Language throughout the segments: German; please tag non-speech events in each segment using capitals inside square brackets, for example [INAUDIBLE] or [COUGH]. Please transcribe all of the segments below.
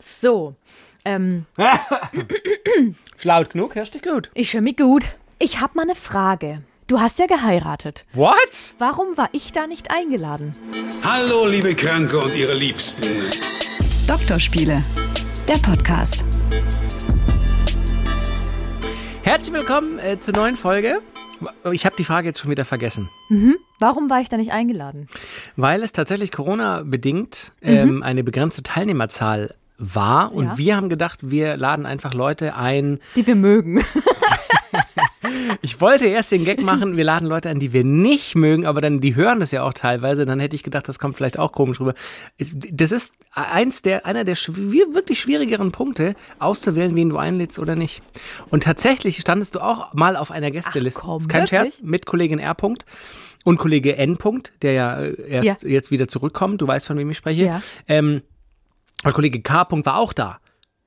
So, ähm, [LAUGHS] Laut genug, hörst dich gut. ich höre mich gut. Ich habe mal eine Frage. Du hast ja geheiratet. What? Warum war ich da nicht eingeladen? Hallo, liebe Kranke und ihre Liebsten. Doktorspiele, der Podcast. Herzlich willkommen äh, zur neuen Folge. Ich habe die Frage jetzt schon wieder vergessen. Warum war ich da nicht eingeladen? Weil es tatsächlich Corona-bedingt ähm, eine begrenzte Teilnehmerzahl war. Und Ja. wir haben gedacht, wir laden einfach Leute ein. Die wir mögen. [LAUGHS] Ich wollte erst den Gag machen, wir laden Leute ein, die wir nicht mögen, aber dann, die hören das ja auch teilweise. Dann hätte ich gedacht, das kommt vielleicht auch komisch rüber. Das ist eins der, einer der schwi- wirklich schwierigeren Punkte, auszuwählen, wen du einlädst oder nicht. Und tatsächlich standest du auch mal auf einer Gästeliste. Ach komm, ist kein wirklich? Scherz, mit Kollegin R. -Punkt und Kollege N. -Punkt, der ja äh, erst Ja. jetzt wieder zurückkommt. Du weißt, von wem ich spreche. Ja. Ähm, und Kollege K. -Punkt war auch da.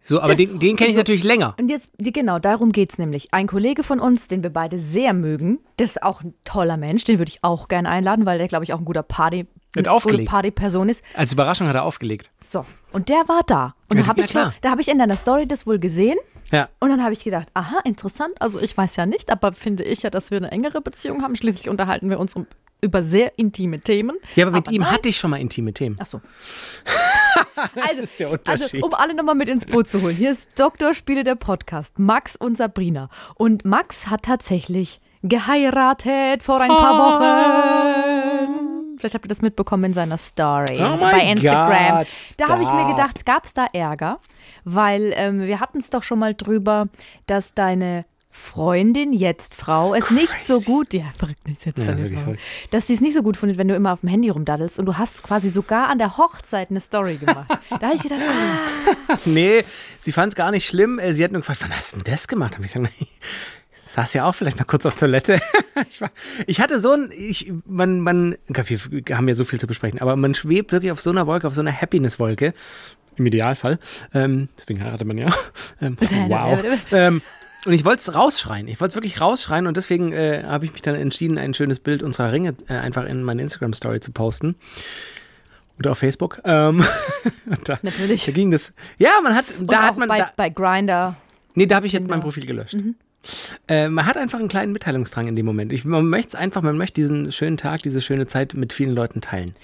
So, aber Das- den, den kenne ich so- natürlich länger. Und jetzt, genau, darum geht's nämlich. Ein Kollege von uns, den wir beide sehr mögen, das ist auch ein toller Mensch, den würde ich auch gerne einladen, weil der, glaube ich, auch ein guter Party, eine aufgelegt. Partyperson ist. Als Überraschung hat er aufgelegt. So, und der war da. Und Ja, da habe ich, so, klar. da hab ich in deiner Story das wohl gesehen. Ja. Und dann habe ich gedacht, aha, interessant. Also ich weiß ja nicht, aber finde ich ja, dass wir eine engere Beziehung haben. Schließlich unterhalten wir uns um, über sehr intime Themen. Ja, aber mit ihm nein. hatte ich schon mal intime Themen. Ach so. [LAUGHS] also, ist der also, Unterschied. um alle nochmal mit ins Boot zu holen. Hier ist Doktorspiele der Podcast. Max und Sabrina. Und Max hat tatsächlich geheiratet vor ein paar Wochen. Vielleicht habt ihr das mitbekommen in seiner Story. Oh also bei Instagram. Gott, da habe ich mir gedacht, gab es da Ärger? Weil ähm, wir hatten es doch schon mal drüber, dass deine Freundin, jetzt Frau, es nicht so gut, ja, verrückt nicht jetzt Ja, deine Frau, dass sie es nicht so gut findet, wenn du immer auf dem Handy rumdaddelst und du hast quasi sogar an der Hochzeit eine Story gemacht. Da habe ich gedacht, ah, [LAUGHS] Nee, sie fand es gar nicht schlimm. Sie hat nur gefragt, wann hast du denn das gemacht? Hab ich gesagt, [LAUGHS] nee, saß ja auch vielleicht mal kurz auf Toilette. [LAUGHS] ich, war, ich hatte so ein, ich, man, man, wir haben ja so viel zu besprechen, aber man schwebt wirklich auf so einer Wolke, auf so einer Happiness-Wolke. Im Idealfall. Ähm, deswegen heiratet man ja. [LAUGHS] Ähm, wow. ähm, und ich wollte es rausschreien. Ich wollte es wirklich rausschreien und deswegen äh, habe ich mich dann entschieden, ein schönes Bild unserer Ringe äh, einfach in meine Instagram-Story zu posten. Oder auf Facebook. Ähm, [LAUGHS] da, Natürlich. Da ging das. Ja, man hat, und da hat man, bei, da, bei Grinder. nee, da habe ich jetzt mein Profil gelöscht. Äh, man hat einfach einen kleinen Mitteilungsdrang in dem Moment. Ich, man möchte es einfach, man möchte diesen schönen Tag, diese schöne Zeit mit vielen Leuten teilen.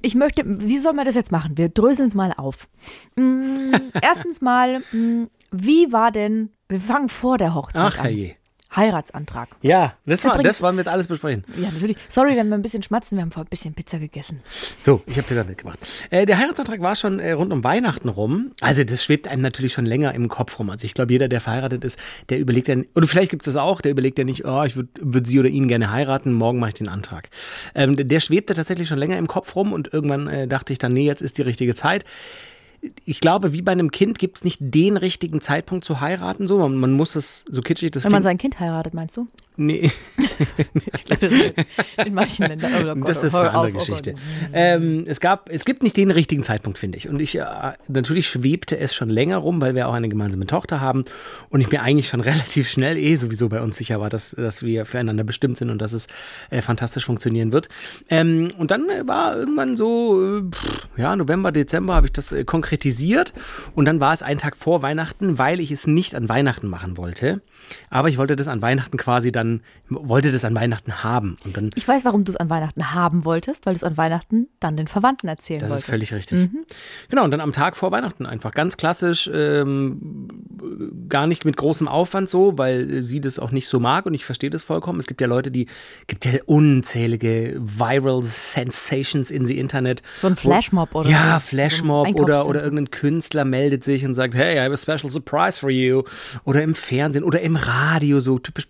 Ich möchte, wie soll man das jetzt machen? Wir dröseln es mal auf. Mm, [LAUGHS] erstens mal, mm, wie war denn, wir fangen vor der Hochzeit Ach an. herrje. Heiratsantrag. Ja, das, war, Übrigens- das wollen wir jetzt alles besprechen. Ja, natürlich. Sorry, wenn wir ein bisschen schmatzen, wir haben vorher ein bisschen Pizza gegessen. So, ich habe Peter mitgebracht. Äh, der Heiratsantrag war schon äh, rund um Weihnachten rum. Also das schwebt einem natürlich schon länger im Kopf rum. Also ich glaube, jeder, der verheiratet ist, der überlegt dann, oder vielleicht gibt es das auch, der überlegt ja nicht, oh, ich würde würd sie oder ihn gerne heiraten, morgen mache ich den Antrag. Ähm, der schwebte tatsächlich schon länger im Kopf rum und irgendwann äh, dachte ich dann, nee, jetzt ist die richtige Zeit. Ich glaube, wie bei einem Kind gibt es nicht den richtigen Zeitpunkt zu heiraten. So, man, man muss es so kitschig das Wenn man klingt- sein Kind heiratet, meinst du? Nee. [LAUGHS] In manchen Ländern. Oh Gott, Das ist eine andere auf, oh Geschichte. Gott. ähm, es gab, es gibt nicht den richtigen Zeitpunkt, finde ich. Und ich, äh, natürlich schwebte es schon länger rum, weil wir auch eine gemeinsame Tochter haben und ich mir eigentlich schon [LAUGHS] relativ schnell eh sowieso bei uns sicher war, dass, dass wir füreinander bestimmt sind und dass es äh, fantastisch funktionieren wird. Ähm, und dann war irgendwann so, äh, ja, November, Dezember habe ich das äh, konkretisiert und dann war es ein Tag vor Weihnachten, weil ich es nicht an Weihnachten machen wollte. Aber ich wollte das an Weihnachten quasi dann, wollte das an Weihnachten haben. Und dann Ich weiß, warum du es an Weihnachten haben wolltest, weil du es an Weihnachten dann den Verwandten erzählen Das wolltest. ist völlig richtig. Genau, und dann am Tag vor Weihnachten einfach ganz klassisch, ähm, gar nicht mit großem Aufwand so, weil sie das auch nicht so mag und ich verstehe das vollkommen. Es gibt ja Leute, die, gibt ja unzählige Viral Sensations in the Internet. So ein Flashmob oder Ja, so. Flashmob So oder, oder irgendein Künstler meldet sich und sagt, hey, I have a special surprise for you. Oder im Fernsehen oder im Radio, so typisch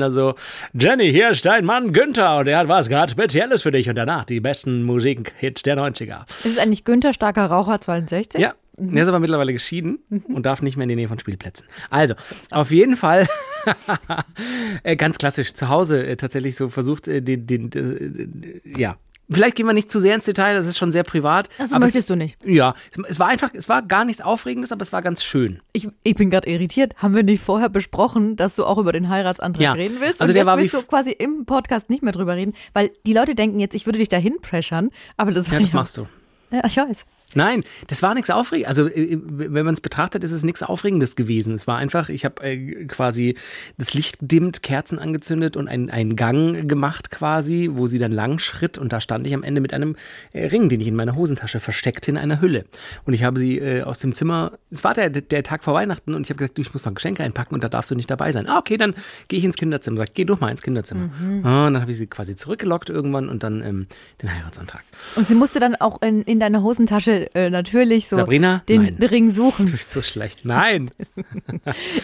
Privatsender, so, Jenny, hier ist dein Mann Günther und er hat was gerade Spezielles für dich und danach die besten Musikhits der 90er. Ist es eigentlich Günther Starker Raucher 62? Ja. Er ist aber mittlerweile geschieden und darf nicht mehr in die Nähe von Spielplätzen. Also, auf jeden Fall [LAUGHS] äh, ganz klassisch zu Hause äh, tatsächlich so versucht, äh, den, den äh, ja. Vielleicht gehen wir nicht zu sehr ins Detail, das ist schon sehr privat. Also aber möchtest es, du nicht. Ja, es, es war einfach, es war gar nichts Aufregendes, aber es war ganz schön. Ich, ich bin gerade irritiert. Haben wir nicht vorher besprochen, dass du auch über den Heiratsantrag Ja. reden willst? Also Und der jetzt war wie willst du f- quasi im Podcast nicht mehr drüber reden, weil die Leute denken jetzt, ich würde dich dahin pressern, aber das, Ja, das machst du. Ja, ich weiß. Nein, das war nichts Aufregendes. Also, äh, wenn man es betrachtet, ist es nichts Aufregendes gewesen. Es war einfach, ich habe äh, quasi das Licht gedimmt, Kerzen angezündet und einen, einen Gang gemacht quasi, wo sie dann lang schritt und da stand ich am Ende mit einem äh, Ring, den ich in meiner Hosentasche versteckte in einer Hülle. Und ich habe sie äh, aus dem Zimmer, es war der, der Tag vor Weihnachten und ich habe gesagt, du, ich muss noch Geschenke einpacken und da darfst du nicht dabei sein. Ah, okay, dann gehe ich ins Kinderzimmer. Sag, geh doch mal ins Kinderzimmer. Ah, und dann habe ich sie quasi zurückgelockt irgendwann und dann ähm, den Heiratsantrag. Und sie musste dann auch in, in deiner Hosentasche äh, natürlich so Sabrina? den Nein. Ring suchen. Du bist so schlecht. Nein. [LAUGHS]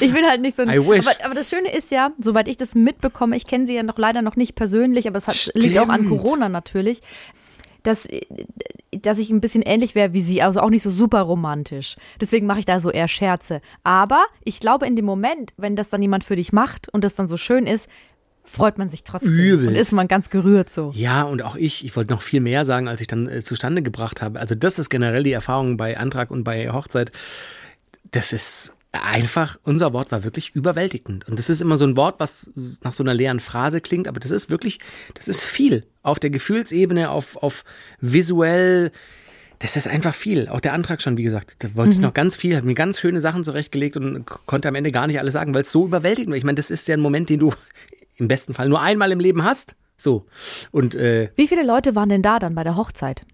Ich bin halt nicht so ein. I wish. Aber, aber das Schöne ist ja, soweit ich das mitbekomme, ich kenne sie ja noch leider noch nicht persönlich, aber es hat, liegt auch an. Corona natürlich, dass, dass ich ein bisschen ähnlich wäre wie sie, also auch nicht so super romantisch. Deswegen mache ich da so eher Scherze. Aber ich glaube, in dem Moment, wenn das dann jemand für dich macht und das dann so schön ist, freut man sich trotzdem. Übelst. Und ist man ganz gerührt so. Ja, und auch ich, ich wollte noch viel mehr sagen, als ich dann äh, zustande gebracht habe. Also das ist generell die Erfahrung bei Antrag und bei Hochzeit. Das ist einfach, unser Wort war wirklich überwältigend. Und das ist immer so ein Wort, was nach so einer leeren Phrase klingt, aber das ist wirklich, das ist viel. Auf der Gefühlsebene, auf, auf visuell, das ist einfach viel. Auch der Antrag schon, wie gesagt, da wollte ich noch ganz viel, hat mir ganz schöne Sachen zurechtgelegt und konnte am Ende gar nicht alles sagen, weil es so überwältigend war. Ich meine, das ist ja ein Moment, den du im besten Fall nur einmal im Leben hast. So. Und äh, Wie viele Leute waren denn da dann bei der Hochzeit?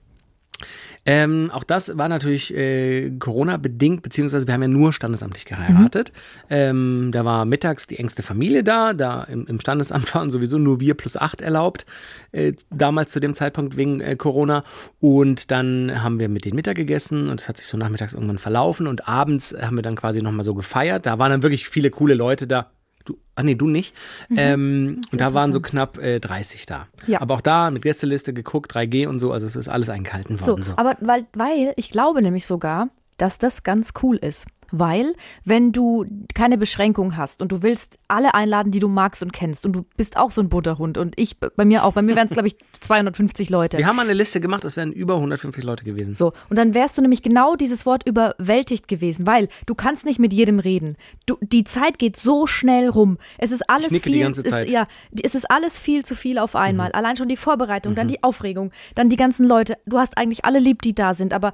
ähm, auch das war natürlich äh, Corona-bedingt, beziehungsweise wir haben ja nur standesamtlich geheiratet. Ähm, da war mittags die engste Familie da, da im, im Standesamt waren sowieso nur wir plus acht erlaubt, äh, damals zu dem Zeitpunkt wegen äh, Corona. Und dann haben wir mit denen Mittag gegessen und es hat sich so nachmittags irgendwann verlaufen und abends haben wir dann quasi nochmal so gefeiert. Da waren dann wirklich viele coole Leute da. Du, ah nee, du nicht. Ähm, und da waren so knapp äh, 30 da. Ja. Aber auch da mit Gästeliste geguckt, 3G und so, also es ist alles eingehalten So, worden. So. aber weil, weil ich glaube nämlich sogar, dass das ganz cool ist. Weil, wenn du keine Beschränkung hast und du willst alle einladen, die du magst und kennst, und du bist auch so ein Butterhund und ich bei mir auch, bei mir wären es, glaube ich, [LAUGHS] 250 Leute. Wir haben eine Liste gemacht, es wären über 150 Leute gewesen. So, und dann wärst du nämlich genau dieses Wort überwältigt gewesen, weil du kannst nicht mit jedem reden. Du, die Zeit geht so schnell rum. Es ist alles viel. Mhm. Ist, ja, es ist alles viel zu viel auf einmal. Allein schon die Vorbereitung, dann die Aufregung, dann die ganzen Leute. Du hast eigentlich alle lieb, die da sind, aber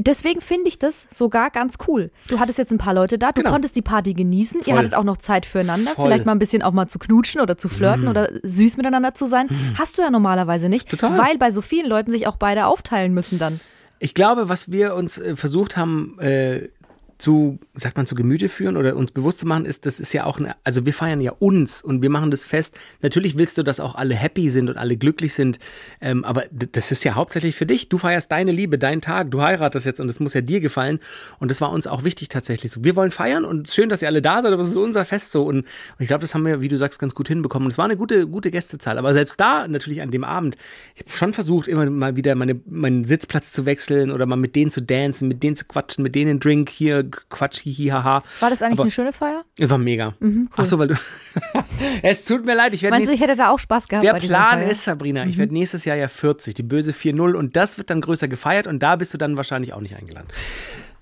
Deswegen finde ich das sogar ganz cool. Du hattest jetzt ein paar Leute da, du Genau. konntest die Party genießen, ihr Voll. hattet auch noch Zeit füreinander, Voll. Vielleicht mal ein bisschen auch mal zu knutschen oder zu flirten oder süß miteinander zu sein. Hast du ja normalerweise nicht, Total. weil bei so vielen Leuten sich auch beide aufteilen müssen dann. Ich glaube, was wir uns äh, versucht haben äh, zu, sagt man, zu Gemüte führen oder uns bewusst zu machen, ist, das ist ja auch, eine, also wir feiern ja uns und wir machen das fest. Natürlich willst du, dass auch alle happy sind und alle glücklich sind, ähm, aber das ist ja hauptsächlich für dich. Du feierst deine Liebe, deinen Tag, du heiratest jetzt und das muss ja dir gefallen und das war uns auch wichtig tatsächlich so. Wir wollen feiern und schön, dass ihr alle da seid, aber es ist unser Fest so und, und ich glaube, das haben wir, wie du sagst, ganz gut hinbekommen. Und es war eine gute, gute Gästezahl, aber selbst da natürlich an dem Abend, ich habe schon versucht, immer mal wieder meine, meinen Sitzplatz zu wechseln oder mal mit denen zu dancen, mit denen zu quatschen, mit denen einen Drink hier, Quatsch, hihi, haha. War das eigentlich Aber- eine schöne Feier? War mega. Ach so, weil du. [LAUGHS] es tut mir leid, ich werde Meinst du, ich hätte da auch Spaß gehabt der Plan? Mhm. ist, Sabrina, ich werde nächstes Jahr ja 40, die böse 4-0 und das wird dann größer gefeiert und da bist du dann wahrscheinlich auch nicht eingeladen.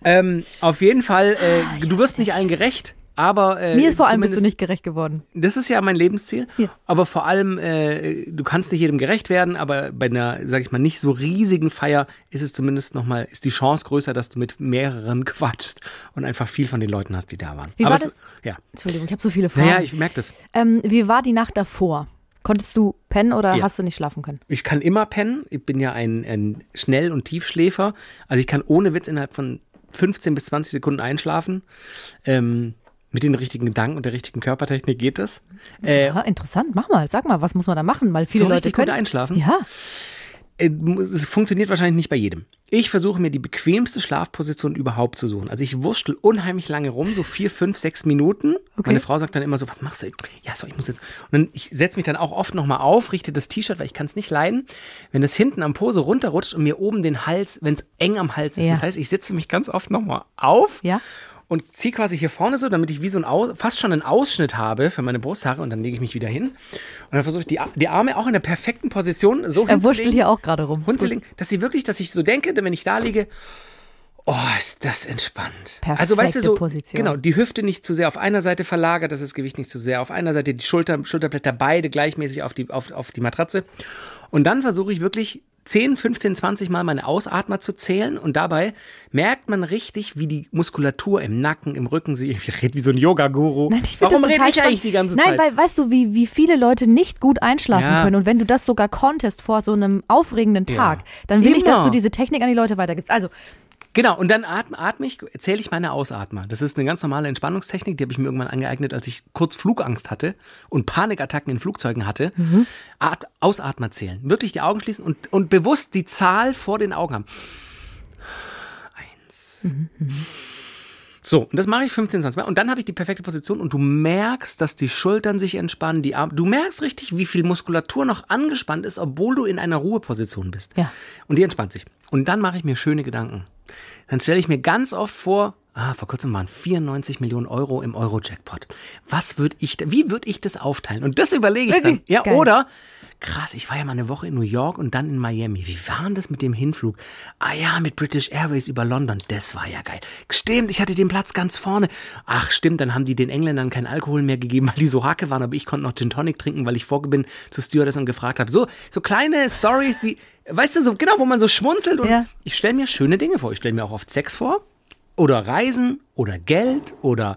Ähm, auf jeden Fall, äh, du wirst nicht allen gerecht, aber äh, Mir vor allem bist du nicht gerecht geworden. Das ist ja mein Lebensziel. Ja. Aber vor allem, äh, du kannst nicht jedem gerecht werden, aber bei einer, sag ich mal, nicht so riesigen Feier ist es zumindest nochmal, ist die Chance größer, dass du mit mehreren [LAUGHS] quatschst und einfach viel von den Leuten hast, die da waren. Wie aber war es- das? Ja. Entschuldigung, ich habe so viele Fragen. Naja, ich merke das. ähm, wie war die Nacht davor? Konntest du pennen oder Ja. hast du nicht schlafen können? Ich kann immer pennen. Ich bin ja ein, ein Schnell- und Tiefschläfer. Also ich kann ohne Witz innerhalb von 15 bis 20 Sekunden einschlafen. Ähm, mit den richtigen Gedanken und der richtigen Körpertechnik geht das. Äh, Ja, interessant, mach mal, sag mal, was muss man da machen? Weil viele So Leute können. einschlafen? Ja, äh, es funktioniert wahrscheinlich nicht bei jedem. Ich versuche mir die bequemste Schlafposition überhaupt zu suchen. Also ich wurschtel unheimlich lange rum, so vier, fünf, sechs Minuten. Meine Frau sagt dann immer so, was machst du? Ja, so, ich muss jetzt. Und dann, ich setze mich dann auch oft nochmal auf, richte das T-Shirt, weil ich kann es nicht leiden, wenn es hinten am Pose runterrutscht und mir oben den Hals, wenn es eng am Hals ist. Ja. Das heißt, ich setze mich ganz oft nochmal auf. Ja. Und ziehe quasi hier vorne so, damit ich wie so ein Aus, fast schon einen Ausschnitt habe für meine Brusthaare und dann lege ich mich wieder hin. Und dann versuche ich die, die Arme auch in der perfekten Position so er wurschtelt hinzulegen hier auch gerade rum. Hinzulegen, dass sie wirklich, dass ich so denke, wenn ich da liege, oh, ist das entspannt. Perfekte also weißt du so, Position. genau, die Hüfte nicht zu sehr auf einer Seite verlagert, dass das Gewicht nicht zu sehr auf einer Seite, die Schulter, Schulterblätter beide gleichmäßig auf die, auf, auf die Matratze. Und dann versuche ich wirklich 10, 15, 20 Mal meine Ausatmer zu zählen und dabei merkt man richtig, wie die Muskulatur im Nacken, im Rücken sich, ich rede wie so ein Yoga-Guru. Nein, ich Warum das rede ich spannend. eigentlich die ganze Nein, Zeit? weil weißt du, wie, wie viele Leute nicht gut einschlafen Ja. können und wenn du das sogar konntest vor so einem aufregenden Ja. Tag, dann will ich, dass Immer. du diese Technik an die Leute weitergibst. Also, Genau, und dann atme, atme ich, zähle ich meine Ausatmer. Das ist eine ganz normale Entspannungstechnik, die habe ich mir irgendwann angeeignet, als ich kurz Flugangst hatte und Panikattacken in Flugzeugen hatte. At Ausatmer zählen. Wirklich die Augen schließen und, und bewusst die Zahl vor den Augen haben. Eins. So, und das mache ich 15, 20 Mal. Und dann habe ich die perfekte Position und du merkst, dass die Schultern sich entspannen, die Arme. Du merkst richtig, wie viel Muskulatur noch angespannt ist, obwohl du in einer Ruheposition bist. Ja. Und die entspannt sich. Und dann mache ich mir schöne Gedanken. Dann stelle ich mir ganz oft vor, ah, vor kurzem waren 94 Millionen Euro im Euro-Jackpot. Was würde ich, da- wie würde ich das aufteilen? Und das überlege ich dann. Ja, Geil. oder, krass, ich war ja mal eine Woche in New York und dann in Miami. Wie war denn das mit dem Hinflug? Ah ja, mit British Airways über London. Das war ja geil. Stimmt, ich hatte den Platz ganz vorne. Ach, stimmt, dann haben die den Engländern kein Alkohol mehr gegeben, [LAUGHS] weil die so hacke waren, aber ich konnte noch Gin Tonic trinken, weil ich vorge bin zur Stewardess und gefragt habe. So, so kleine Stories, die, weißt du, so genau, wo man so schmunzelt und Ja. ich stelle mir schöne Dinge vor. Ich stelle mir auch oft Sex vor oder Reisen oder Geld oder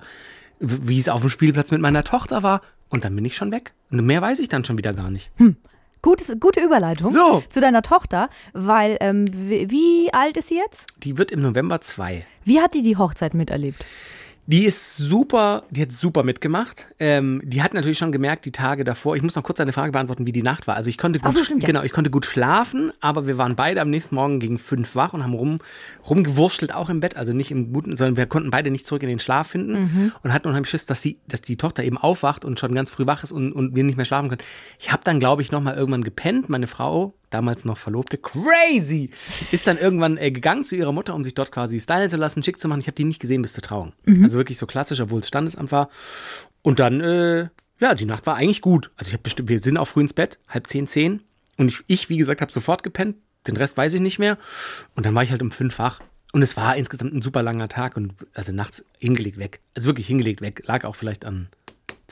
wie es auf dem Spielplatz mit meiner Tochter war und dann bin ich schon weg. Und mehr weiß ich dann schon wieder gar nicht. gutes, gute Überleitung So. zu deiner Tochter, weil, ähm, wie, wie alt ist sie jetzt? Die wird im November zwei. Wie hat die die Hochzeit miterlebt? Die ist super, die hat super mitgemacht. Ähm, die hat natürlich schon gemerkt, die Tage davor. Ich muss noch kurz eine Frage beantworten, wie die Nacht war. Also ich konnte gut, so, stimmt, ja. genau, ich konnte gut schlafen, aber wir waren beide am nächsten Morgen gegen fünf wach und haben rum, rumgewurschtelt auch im Bett. Also nicht im guten, sondern wir konnten beide nicht zurück in den Schlaf finden Mhm. und hatten unheimlich Schiss, dass die, dass die Tochter eben aufwacht und schon ganz früh wach ist und, und wir nicht mehr schlafen können. Ich habe dann, glaube ich, noch mal irgendwann gepennt. Meine Frau, damals noch Verlobte, crazy, ist dann irgendwann äh, gegangen zu ihrer Mutter, um sich dort quasi stylen zu lassen, schick zu machen. Ich habe die nicht gesehen bis zur Trauung. Also wirklich so klassisch, obwohl es Standesamt war. Und dann, äh, ja, die Nacht war eigentlich gut. Also ich habe bestimmt, wir sind auch früh ins Bett, halb zehn, zehn. Und ich, ich wie gesagt, habe sofort gepennt. Den Rest weiß ich nicht mehr. Und dann war ich halt um fünf wach. Und es war insgesamt ein super langer Tag und also nachts hingelegt weg. Also wirklich hingelegt weg. Lag auch vielleicht an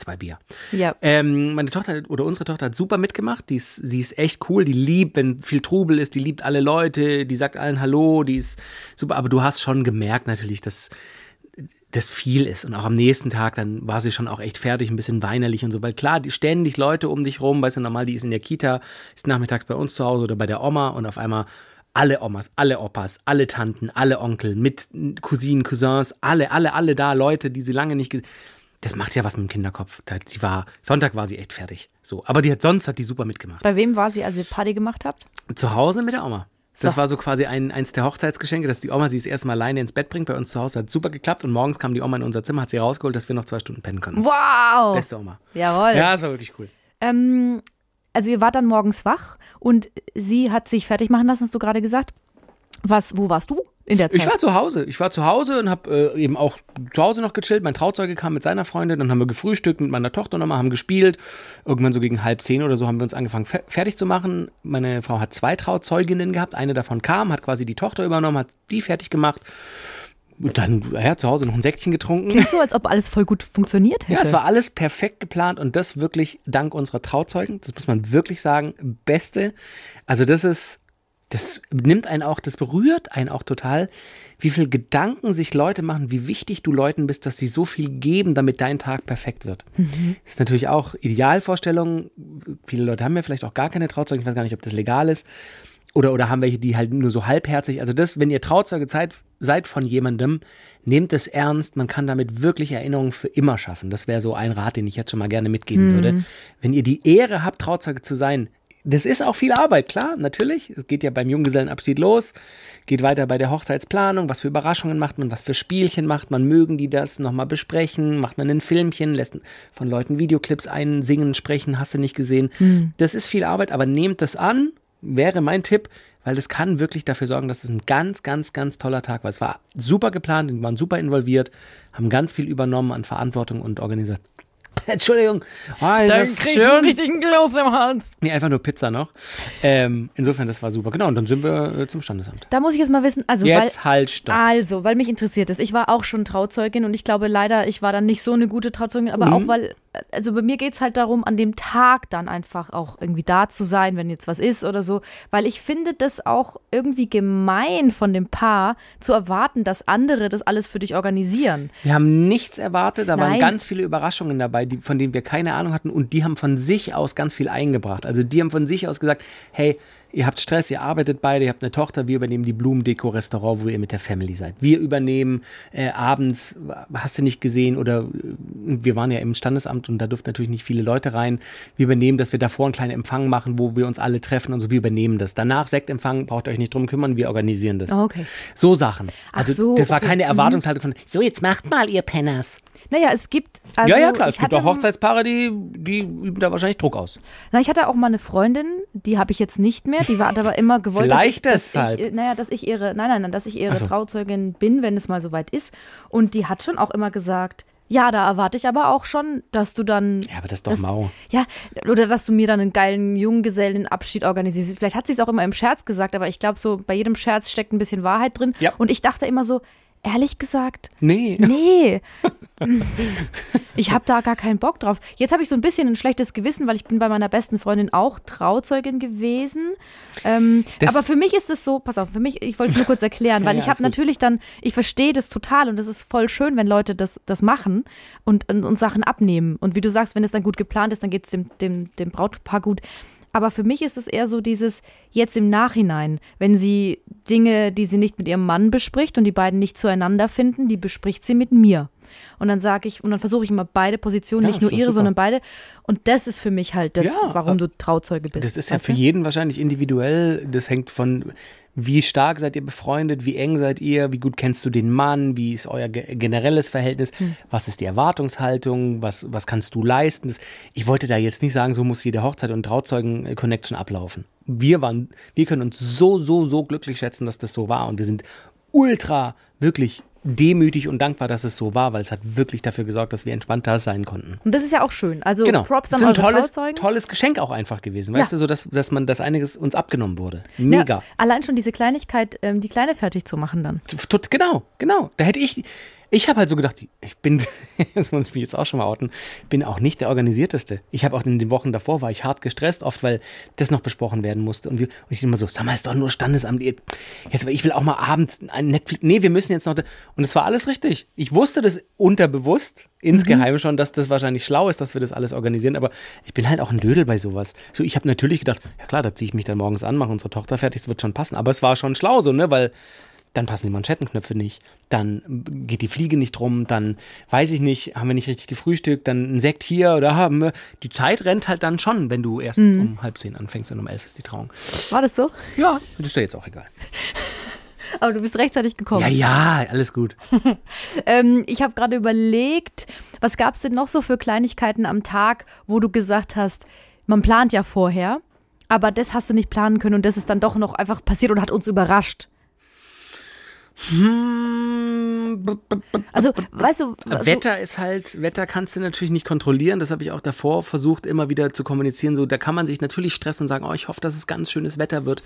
zwei Bier. Ja. Ähm, meine Tochter oder unsere Tochter hat super mitgemacht. Die ist, sie ist echt cool. Die liebt, wenn viel Trubel ist, die liebt alle Leute, die sagt allen Hallo, die ist super. Aber du hast schon gemerkt natürlich, dass das viel ist. Und auch am nächsten Tag, dann war sie schon auch echt fertig, ein bisschen weinerlich und so. Weil klar, die ständig Leute um dich rum, weißt du, normal, die ist in der Kita, ist nachmittags bei uns zu Hause oder bei der Oma und auf einmal alle Omas, alle Opas, alle Tanten, alle Onkel, mit Cousinen, Cousins, alle, alle, alle da, Leute, die sie lange nicht gesehen Das macht ja was mit dem Kinderkopf. Da- Die war, Sonntag war sie echt fertig. So. Aber die hat, sonst hat die super mitgemacht. Bei wem war sie, als ihr Party gemacht habt? Zu Hause mit der Oma. Das So. war so quasi ein, eins der Hochzeitsgeschenke, dass die Oma sie das erste Mal alleine ins Bett bringt. Bei uns zu Hause hat super geklappt und morgens kam die Oma in unser Zimmer, hat sie rausgeholt, dass wir noch zwei Stunden pennen konnten. Wow! Beste Oma. Jawohl. Ja, das war wirklich cool. Ähm, also ihr wart dann morgens wach und sie hat sich fertig machen lassen, hast du gerade gesagt. Was, wo warst du in der Zeit? Ich war zu Hause. Ich war zu Hause und habe äh, eben auch zu Hause noch gechillt. Mein Trauzeuge kam mit seiner Freundin, dann haben wir gefrühstückt mit meiner Tochter nochmal, haben gespielt. Irgendwann so gegen halb zehn oder so haben wir uns angefangen fe fertig zu machen. Meine Frau hat zwei Trauzeuginnen gehabt. Eine davon kam, hat quasi die Tochter übernommen, hat die fertig gemacht. Und dann, ja, zu Hause noch ein Säckchen getrunken. Klingt so, als ob alles voll gut funktioniert hätte. Ja, es war alles perfekt geplant und das wirklich dank unserer Trauzeugen. Das muss man wirklich sagen. Beste. Also das ist, das nimmt einen auch, das berührt einen auch total, wie viel Gedanken sich Leute machen, wie wichtig du Leuten bist, dass sie so viel geben, damit dein Tag perfekt wird. Das ist natürlich auch Idealvorstellung. Viele Leute haben ja vielleicht auch gar keine Trauzeugen. Ich weiß gar nicht, ob das legal ist. Oder, oder haben welche, die halt nur so halbherzig. Also das, wenn ihr Trauzeuge seid, seid von jemandem, nehmt es ernst. Man kann damit wirklich Erinnerungen für immer schaffen. Das wäre so ein Rat, den ich jetzt schon mal gerne mitgeben würde. Wenn ihr die Ehre habt, Trauzeuge zu sein, das ist auch viel Arbeit, klar, natürlich. Es geht ja beim Junggesellenabschied los, geht weiter bei der Hochzeitsplanung, was für Überraschungen macht man, was für Spielchen macht man, mögen die das nochmal besprechen, macht man ein Filmchen, lässt von Leuten Videoclips einsingen, sprechen, hast du nicht gesehen. Das ist viel Arbeit, aber nehmt das an, wäre mein Tipp, weil das kann wirklich dafür sorgen, dass es ein ganz, ganz, ganz toller Tag war. Es war super geplant, die waren super involviert, haben ganz viel übernommen an Verantwortung und Organisation. [LAUGHS] Entschuldigung. Oh, ist das schön. richtigen Kloß im Hals. Nee, einfach nur Pizza noch. Ähm, insofern, das war super. Genau, und dann sind wir äh, zum Standesamt. Da muss ich jetzt mal wissen, also Jetzt weil, halt stopp. Also, weil mich interessiert ist. Ich war auch schon Trauzeugin und ich glaube leider, ich war dann nicht so eine gute Trauzeugin, aber Mhm. auch weil also bei mir geht es halt darum, an dem Tag dann einfach auch irgendwie da zu sein, wenn jetzt was ist oder so. Weil ich finde das auch irgendwie gemein von dem Paar zu erwarten, dass andere das alles für dich organisieren. Wir haben nichts erwartet, da waren Nein. ganz viele Überraschungen dabei, die, von denen wir keine Ahnung hatten und die haben von sich aus ganz viel eingebracht. Also die haben von sich aus gesagt, hey, ihr habt Stress, ihr arbeitet beide, ihr habt eine Tochter, wir übernehmen die Blumendeko-Restaurant, wo ihr mit der Family seid. Wir übernehmen äh, abends, hast du nicht gesehen, oder äh, wir waren ja im Standesamt und da durften natürlich nicht viele Leute rein. Wir übernehmen, dass wir davor einen kleinen Empfang machen, wo wir uns alle treffen und so, wir übernehmen das. Danach Sektempfang, braucht ihr euch nicht drum kümmern, wir organisieren das. Oh, okay. So Sachen. Ach Also so, das war okay. keine Mhm. Erwartungshaltung von, so jetzt macht mal ihr Penners. Naja, es gibt. Also ja, ja, klar. Es gibt auch Hochzeitspaare, die, die üben da wahrscheinlich Druck aus. Na, ich hatte auch mal eine Freundin, die habe ich jetzt nicht mehr. Die war hat aber immer gewollt, Vielleicht dass ich, dass ich, naja, dass ich ihre, nein, nein, nein, dass ich ihre so. Trauzeugin bin, wenn es mal soweit ist. Und die hat schon auch immer gesagt, ja, da erwarte ich aber auch schon, dass du dann. Ja, aber das ist doch mau. Ja, oder dass du mir dann einen geilen Junggesellenabschied organisierst. Vielleicht hat sie es auch immer im Scherz gesagt, aber ich glaube, so bei jedem Scherz steckt ein bisschen Wahrheit drin. Ja. Und ich dachte immer so, ehrlich gesagt, Nee. Nee. [LAUGHS] Ich habe da gar keinen Bock drauf. Jetzt habe ich so ein bisschen ein schlechtes Gewissen, weil ich bin bei meiner besten Freundin auch Trauzeugin gewesen. Ähm, aber für mich ist es so, pass auf, für mich, ich wollte es nur kurz erklären, [LAUGHS] weil ja, ich habe natürlich dann, ich verstehe das total und es ist voll schön, wenn Leute das, das machen und, und, und Sachen abnehmen. Und wie du sagst, wenn es dann gut geplant ist, dann geht es dem, dem, dem Brautpaar gut. Aber für mich ist es eher so dieses jetzt im Nachhinein, wenn sie Dinge, die sie nicht mit ihrem Mann bespricht und die beiden nicht zueinander finden, die bespricht sie mit mir. Und dann sage ich, und dann versuche ich immer beide Positionen, Ja, nicht nur ihre, super. sondern beide. Und das ist für mich halt das, Ja, warum du Trauzeuge bist. Das ist ja für du? jeden wahrscheinlich individuell. Das hängt von, wie stark seid ihr befreundet, wie eng seid ihr, wie gut kennst du den Mann, wie ist euer ge- generelles Verhältnis, Hm. was ist die Erwartungshaltung, was, was kannst du leisten. Das, ich wollte da jetzt nicht sagen, so muss jede Hochzeit und Trauzeugen-Connection ablaufen. Wir waren, wir können uns so, so, so glücklich schätzen, dass das so war und wir sind ultra, wirklich demütig und dankbar, dass es so war, weil es hat wirklich dafür gesorgt, dass wir entspannt da sein konnten. Und das ist ja auch schön. Also Genau. Props Das an eure tolles, Trauzeugen. tolles Geschenk auch einfach gewesen. Weißt Ja. du, so dass, dass man, dass einiges uns abgenommen wurde. Ja, Mega. allein schon diese Kleinigkeit, ähm, die Kleine fertig zu machen dann. Genau, genau. Da hätte ich, ich habe halt so gedacht, ich bin, [LAUGHS] das muss ich mich jetzt auch schon mal outen, bin auch nicht der Organisierteste. Ich habe auch in den Wochen davor, war ich hart gestresst, oft, weil das noch besprochen werden musste. Und, wir, und ich immer so, sag mal, ist doch nur Standesamt. Jetzt, ich will auch mal abends ein Netflix, nee, wir müssen jetzt noch, und es war alles richtig. Ich wusste das unterbewusst, insgeheim schon, dass das wahrscheinlich schlau ist, dass wir das alles organisieren, aber ich bin halt auch ein Dödel bei sowas. So, ich habe natürlich gedacht, ja klar, da ziehe ich mich dann morgens an, mache unsere Tochter fertig, es wird schon passen. Aber es war schon schlau so, ne, weil dann passen die Manschettenknöpfe nicht, dann geht die Fliege nicht rum, dann weiß ich nicht, haben wir nicht richtig gefrühstückt, dann ein Sekt hier oder haben wir. Die Zeit rennt halt dann schon, wenn du erst um halb zehn anfängst und um elf ist die Trauung. War das so? Ja, das ist dir jetzt auch egal. [LAUGHS] Aber du bist rechtzeitig gekommen. Ja, ja, alles gut. [LAUGHS] Ähm, ich habe gerade überlegt, was gab es denn noch so für Kleinigkeiten am Tag, wo du gesagt hast, man plant ja vorher, aber das hast du nicht planen können und das ist dann doch noch einfach passiert und hat uns überrascht. Also, weißt du, also, Wetter ist halt, Wetter kannst du natürlich nicht kontrollieren. Das habe ich auch davor versucht, immer wieder zu kommunizieren. So, da kann man sich natürlich stressen und sagen, oh, ich hoffe, dass es ganz schönes Wetter wird.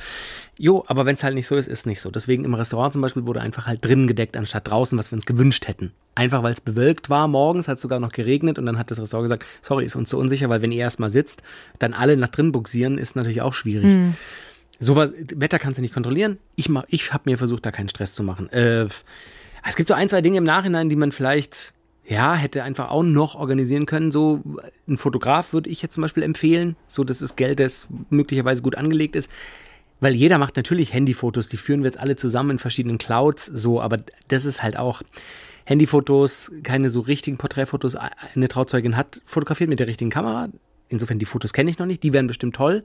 Jo, aber wenn es halt nicht so ist, ist nicht so. Deswegen im Restaurant zum Beispiel wurde einfach halt drinnen gedeckt, anstatt draußen, was wir uns gewünscht hätten. Einfach weil es bewölkt war. Morgens hat es sogar noch geregnet und dann hat das Restaurant gesagt, sorry, ist uns so unsicher, weil wenn ihr erstmal sitzt, dann alle nach drin buxieren, ist natürlich auch schwierig. Sowas, Wetter kannst du nicht kontrollieren. Ich, mach- ich habe mir versucht, da keinen Stress zu machen. Äh, es gibt so ein, zwei Dinge im Nachhinein, die man vielleicht, ja, hätte einfach auch noch organisieren können. So ein Fotograf würde ich jetzt zum Beispiel empfehlen. So, das ist Geld, das möglicherweise gut angelegt ist. Weil jeder macht natürlich Handyfotos, die führen wir jetzt alle zusammen in verschiedenen Clouds, so, aber das ist halt auch Handyfotos, keine so richtigen Porträtfotos. Eine Trauzeugin hat fotografiert mit der richtigen Kamera. Insofern, die Fotos kenne ich noch nicht, die wären bestimmt toll.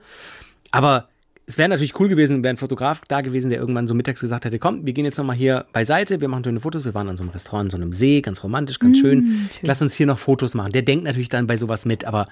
Aber es wäre natürlich cool gewesen, wäre ein Fotograf da gewesen, der irgendwann so mittags gesagt hätte, komm, wir gehen jetzt nochmal hier beiseite, wir machen schöne Fotos. Wir waren an so einem Restaurant, an so einem See, ganz romantisch, ganz schön. Lass uns hier noch Fotos machen. Der denkt natürlich dann bei sowas mit, aber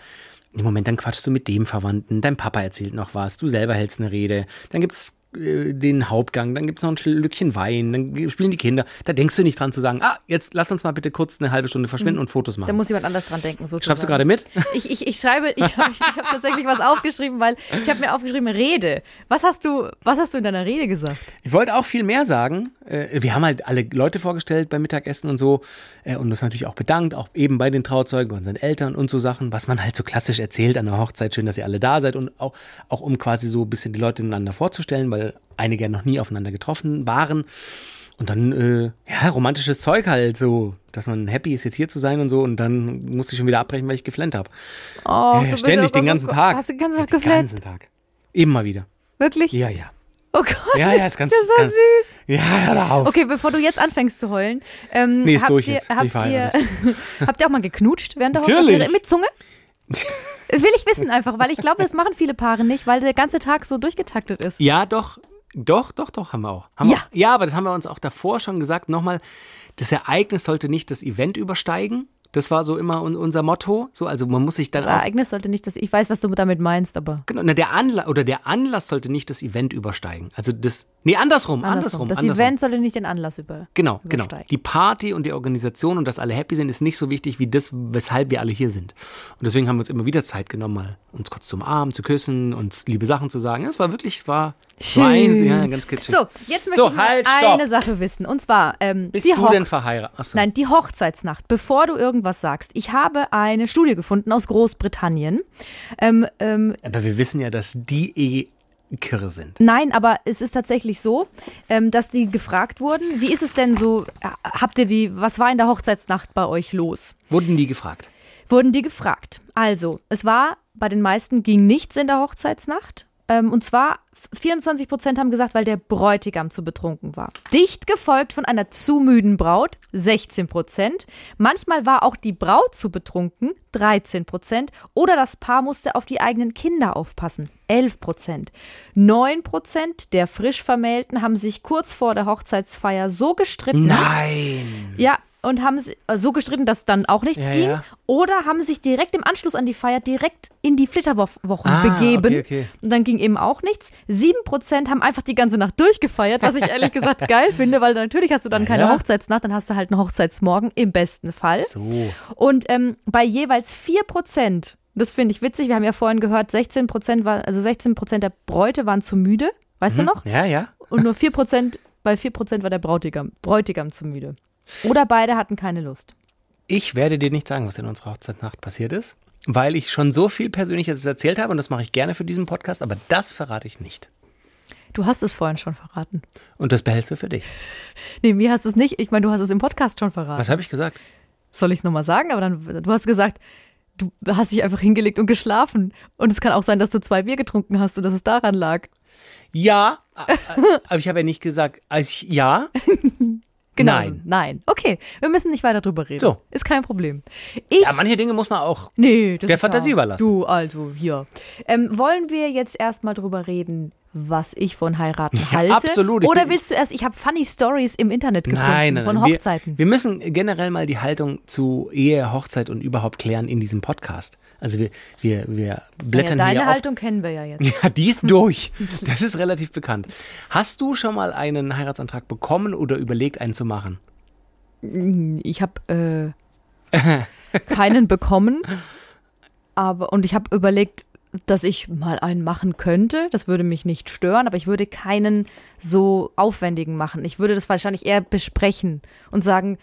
im Moment, dann quatschst du mit dem Verwandten, dein Papa erzählt noch was, du selber hältst eine Rede, dann gibt's äh, den Hauptgang, dann gibt's noch ein Schlückchen Wein, dann spielen die Kinder. Da denkst du nicht dran zu sagen, ah, jetzt lass uns mal bitte kurz eine halbe Stunde verschwinden und Fotos da machen. muss jemand anders dran denken. Sozusagen. Schreibst du gerade mit? [LAUGHS] Ich, ich, ich schreibe, ich habe hab tatsächlich was aufgeschrieben, weil ich habe mir aufgeschrieben, Rede. Was hast du, was hast du in deiner Rede gesagt? Ich wollte auch viel mehr sagen, Äh, wir haben halt alle Leute vorgestellt beim Mittagessen und so äh, und uns natürlich auch bedankt, auch eben bei den Trauzeugen, bei unseren Eltern und so Sachen, was man halt so klassisch erzählt an der Hochzeit. Schön, dass ihr alle da seid und auch, auch um quasi so ein bisschen die Leute einander vorzustellen, weil einige ja noch nie aufeinander getroffen waren. Und dann, äh, ja, romantisches Zeug halt so, dass man happy ist, jetzt hier zu sein und so. Und dann musste ich schon wieder abbrechen, weil ich geflennt habe. Oh, Ja, bist ständig, den so ganzen ko- Tag. Hast du den ganzen Tag Den geflennt? ganzen Tag. Immer wieder. Wirklich? Ja, ja. Oh Gott. Ja, ja, ist ganz, das ist so ganz süß. Ja, hör auf. Okay, bevor du jetzt anfängst zu heulen, ähm, Nee, ist habt, durch ihr, jetzt. Habt, ihr, [LAUGHS] habt ihr auch mal geknutscht während der. Hochzeit? Mit Zunge? [LAUGHS] Will ich wissen einfach, weil ich glaube, das machen viele Paare nicht, weil der ganze Tag so durchgetaktet ist. Ja, doch. Doch, doch, doch, haben wir auch. Haben Ja. Wir auch. Ja, aber das haben wir uns auch davor schon gesagt. Nochmal, das Ereignis sollte nicht das Event übersteigen. Das war so immer un unser Motto. So, also man muss sich dann Das. Ereignis sollte nicht, dass ich weiß, was du damit meinst, aber Genau, na, der Anlass oder der Anlass sollte nicht das Event übersteigen. Also das. Nee, andersrum, andersrum. Das andersrum. Event sollte nicht den Anlass über. Genau, genau. übersteigen. Die Party und die Organisation und dass alle happy sind, ist nicht so wichtig wie das, weshalb wir alle hier sind. Und deswegen haben wir uns immer wieder Zeit genommen, mal uns kurz zu umarmen, zu küssen, uns liebe Sachen zu sagen. Es war wirklich, war, Schön. ein, ja, ganz kitschig. So, jetzt möchte So, ich halt, eine Sache wissen. Und zwar, ähm, Bist die du Hoch denn verheiratet? Achso. Nein, die Hochzeitsnacht. Bevor du irgendwas sagst, ich habe eine Studie gefunden aus Großbritannien. Ähm, ähm, Aber wir wissen ja, dass die eh kirre sind. Nein, aber es ist tatsächlich so, ähm, dass die gefragt wurden, wie ist es denn so, äh, habt ihr die, was war in der Hochzeitsnacht bei euch los? Wurden die gefragt? Wurden die gefragt. Also, es war, bei den meisten ging nichts in der Hochzeitsnacht. Ähm, und zwar 24 Prozent haben gesagt, weil der Bräutigam zu betrunken war. Dicht gefolgt von einer zu müden Braut, 16 Prozent. Manchmal war auch die Braut zu betrunken, 13 Prozent. Oder das Paar musste auf die eigenen Kinder aufpassen, 11 Prozent. 9 Prozent der frisch Vermählten haben sich kurz vor der Hochzeitsfeier so gestritten. Nein. Ja, und haben äh, so gestritten, dass dann auch nichts Ja, ging. ja. Oder haben sich direkt im Anschluss an die Feier direkt in die Flitterwochen Ah, begeben. okay, okay. Und dann ging eben auch nichts. Sieben Prozent haben einfach die ganze Nacht durchgefeiert, was ich ehrlich gesagt [LAUGHS] geil finde, weil natürlich hast du dann Ja, keine. Hochzeitsnacht, dann hast du halt einen Hochzeitsmorgen im besten Fall. So. Und ähm, bei jeweils 4 Prozent, das finde ich witzig, wir haben ja vorhin gehört, 16 Prozent war, also 16 Prozent der Bräute waren zu müde, weißt du noch? Ja, ja. Und nur 4 Prozent, bei 4 Prozent war der Bräutigam, Bräutigam zu müde. Oder beide hatten keine Lust. Ich werde dir nicht sagen, was in unserer Hochzeitsnacht passiert ist, weil ich schon so viel Persönliches erzählt habe und das mache ich gerne für diesen Podcast, aber das verrate ich nicht. Du hast es vorhin schon verraten. Und das behältst du für dich. [LAUGHS] Nee, mir hast du es nicht. Ich meine, du hast es im Podcast schon verraten. Was habe ich gesagt? Soll ich es nochmal sagen? Aber dann, du hast gesagt, du hast dich einfach hingelegt und geschlafen. Und es kann auch sein, dass du zwei Bier getrunken hast und dass es daran lag. Ja, [LAUGHS] aber ich habe ja nicht gesagt, also ich, ja. [LAUGHS] Genau. Nein. Nein. Okay, wir müssen nicht weiter drüber reden. So. Ist kein Problem. Ich. Ja, manche Dinge muss man auch. nee, das der ist ja- Fantasie überlassen. Du, also, hier. Ähm, wollen wir jetzt erstmal drüber reden, was ich von heiraten Ja, halte? absolut. Ich Oder willst du erst, ich habe funny Stories im Internet gefunden Nein, nein, von. Hochzeiten. Wir, wir müssen generell mal die Haltung zu Ehe, Hochzeit und überhaupt klären in diesem Podcast. Also wir, wir, wir ja, blättern deine hier auf. Haltung kennen wir ja jetzt. [LAUGHS] Ja, die ist durch. [LAUGHS] Das ist relativ bekannt. Hast du schon mal einen Heiratsantrag bekommen oder überlegt, einen zu machen? Ich habe äh, [LAUGHS] keinen bekommen, aber und ich habe überlegt, dass ich mal einen machen könnte. Das würde mich nicht stören, aber ich würde keinen so aufwendigen machen. Ich würde das wahrscheinlich eher besprechen und sagen,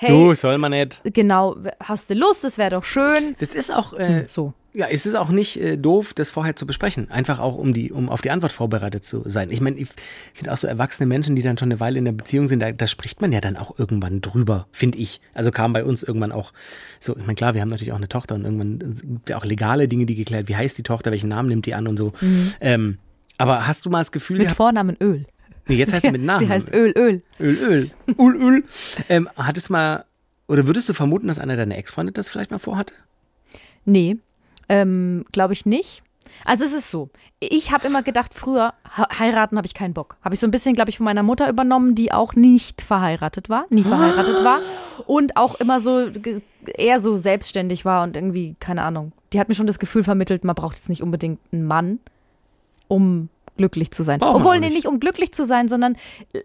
hey, Du, soll man nicht. genau, hast du Lust? Das wäre doch schön. Das ist auch, äh, So. ja, es ist auch nicht äh, doof, das vorher zu besprechen. Einfach auch, um die, um auf die Antwort vorbereitet zu sein. Ich meine, ich finde auch so erwachsene Menschen, die dann schon eine Weile in der Beziehung sind, da, da spricht man ja dann auch irgendwann drüber, finde ich. Also kam bei uns irgendwann auch so, ich meine, klar, wir haben natürlich auch eine Tochter und irgendwann gibt ja auch legale Dinge, die geklärt, wie heißt die Tochter, welchen Namen nimmt die an und so. Ähm, aber hast du mal das Gefühl Mit Vornamen Öl. Nee, jetzt heißt sie mit [LAUGHS] Namen. Sie heißt Öl, Öl. Öl, Öl. Öl, Öl. Ähm, hattest du mal, oder würdest du vermuten, dass einer deiner Ex-Freunde das vielleicht mal vorhatte? Nee, ähm, glaube ich nicht. Also es ist so, ich habe immer gedacht, früher he- heiraten habe ich keinen Bock. Habe ich so ein bisschen, glaube ich, von meiner Mutter übernommen, die auch nicht verheiratet war, nie verheiratet war und auch immer so eher so selbstständig war und irgendwie keine Ahnung. Die hat mir schon das Gefühl vermittelt, man braucht jetzt nicht unbedingt einen Mann, um glücklich zu sein. Braucht Obwohl, nee, nicht. um glücklich zu sein, sondern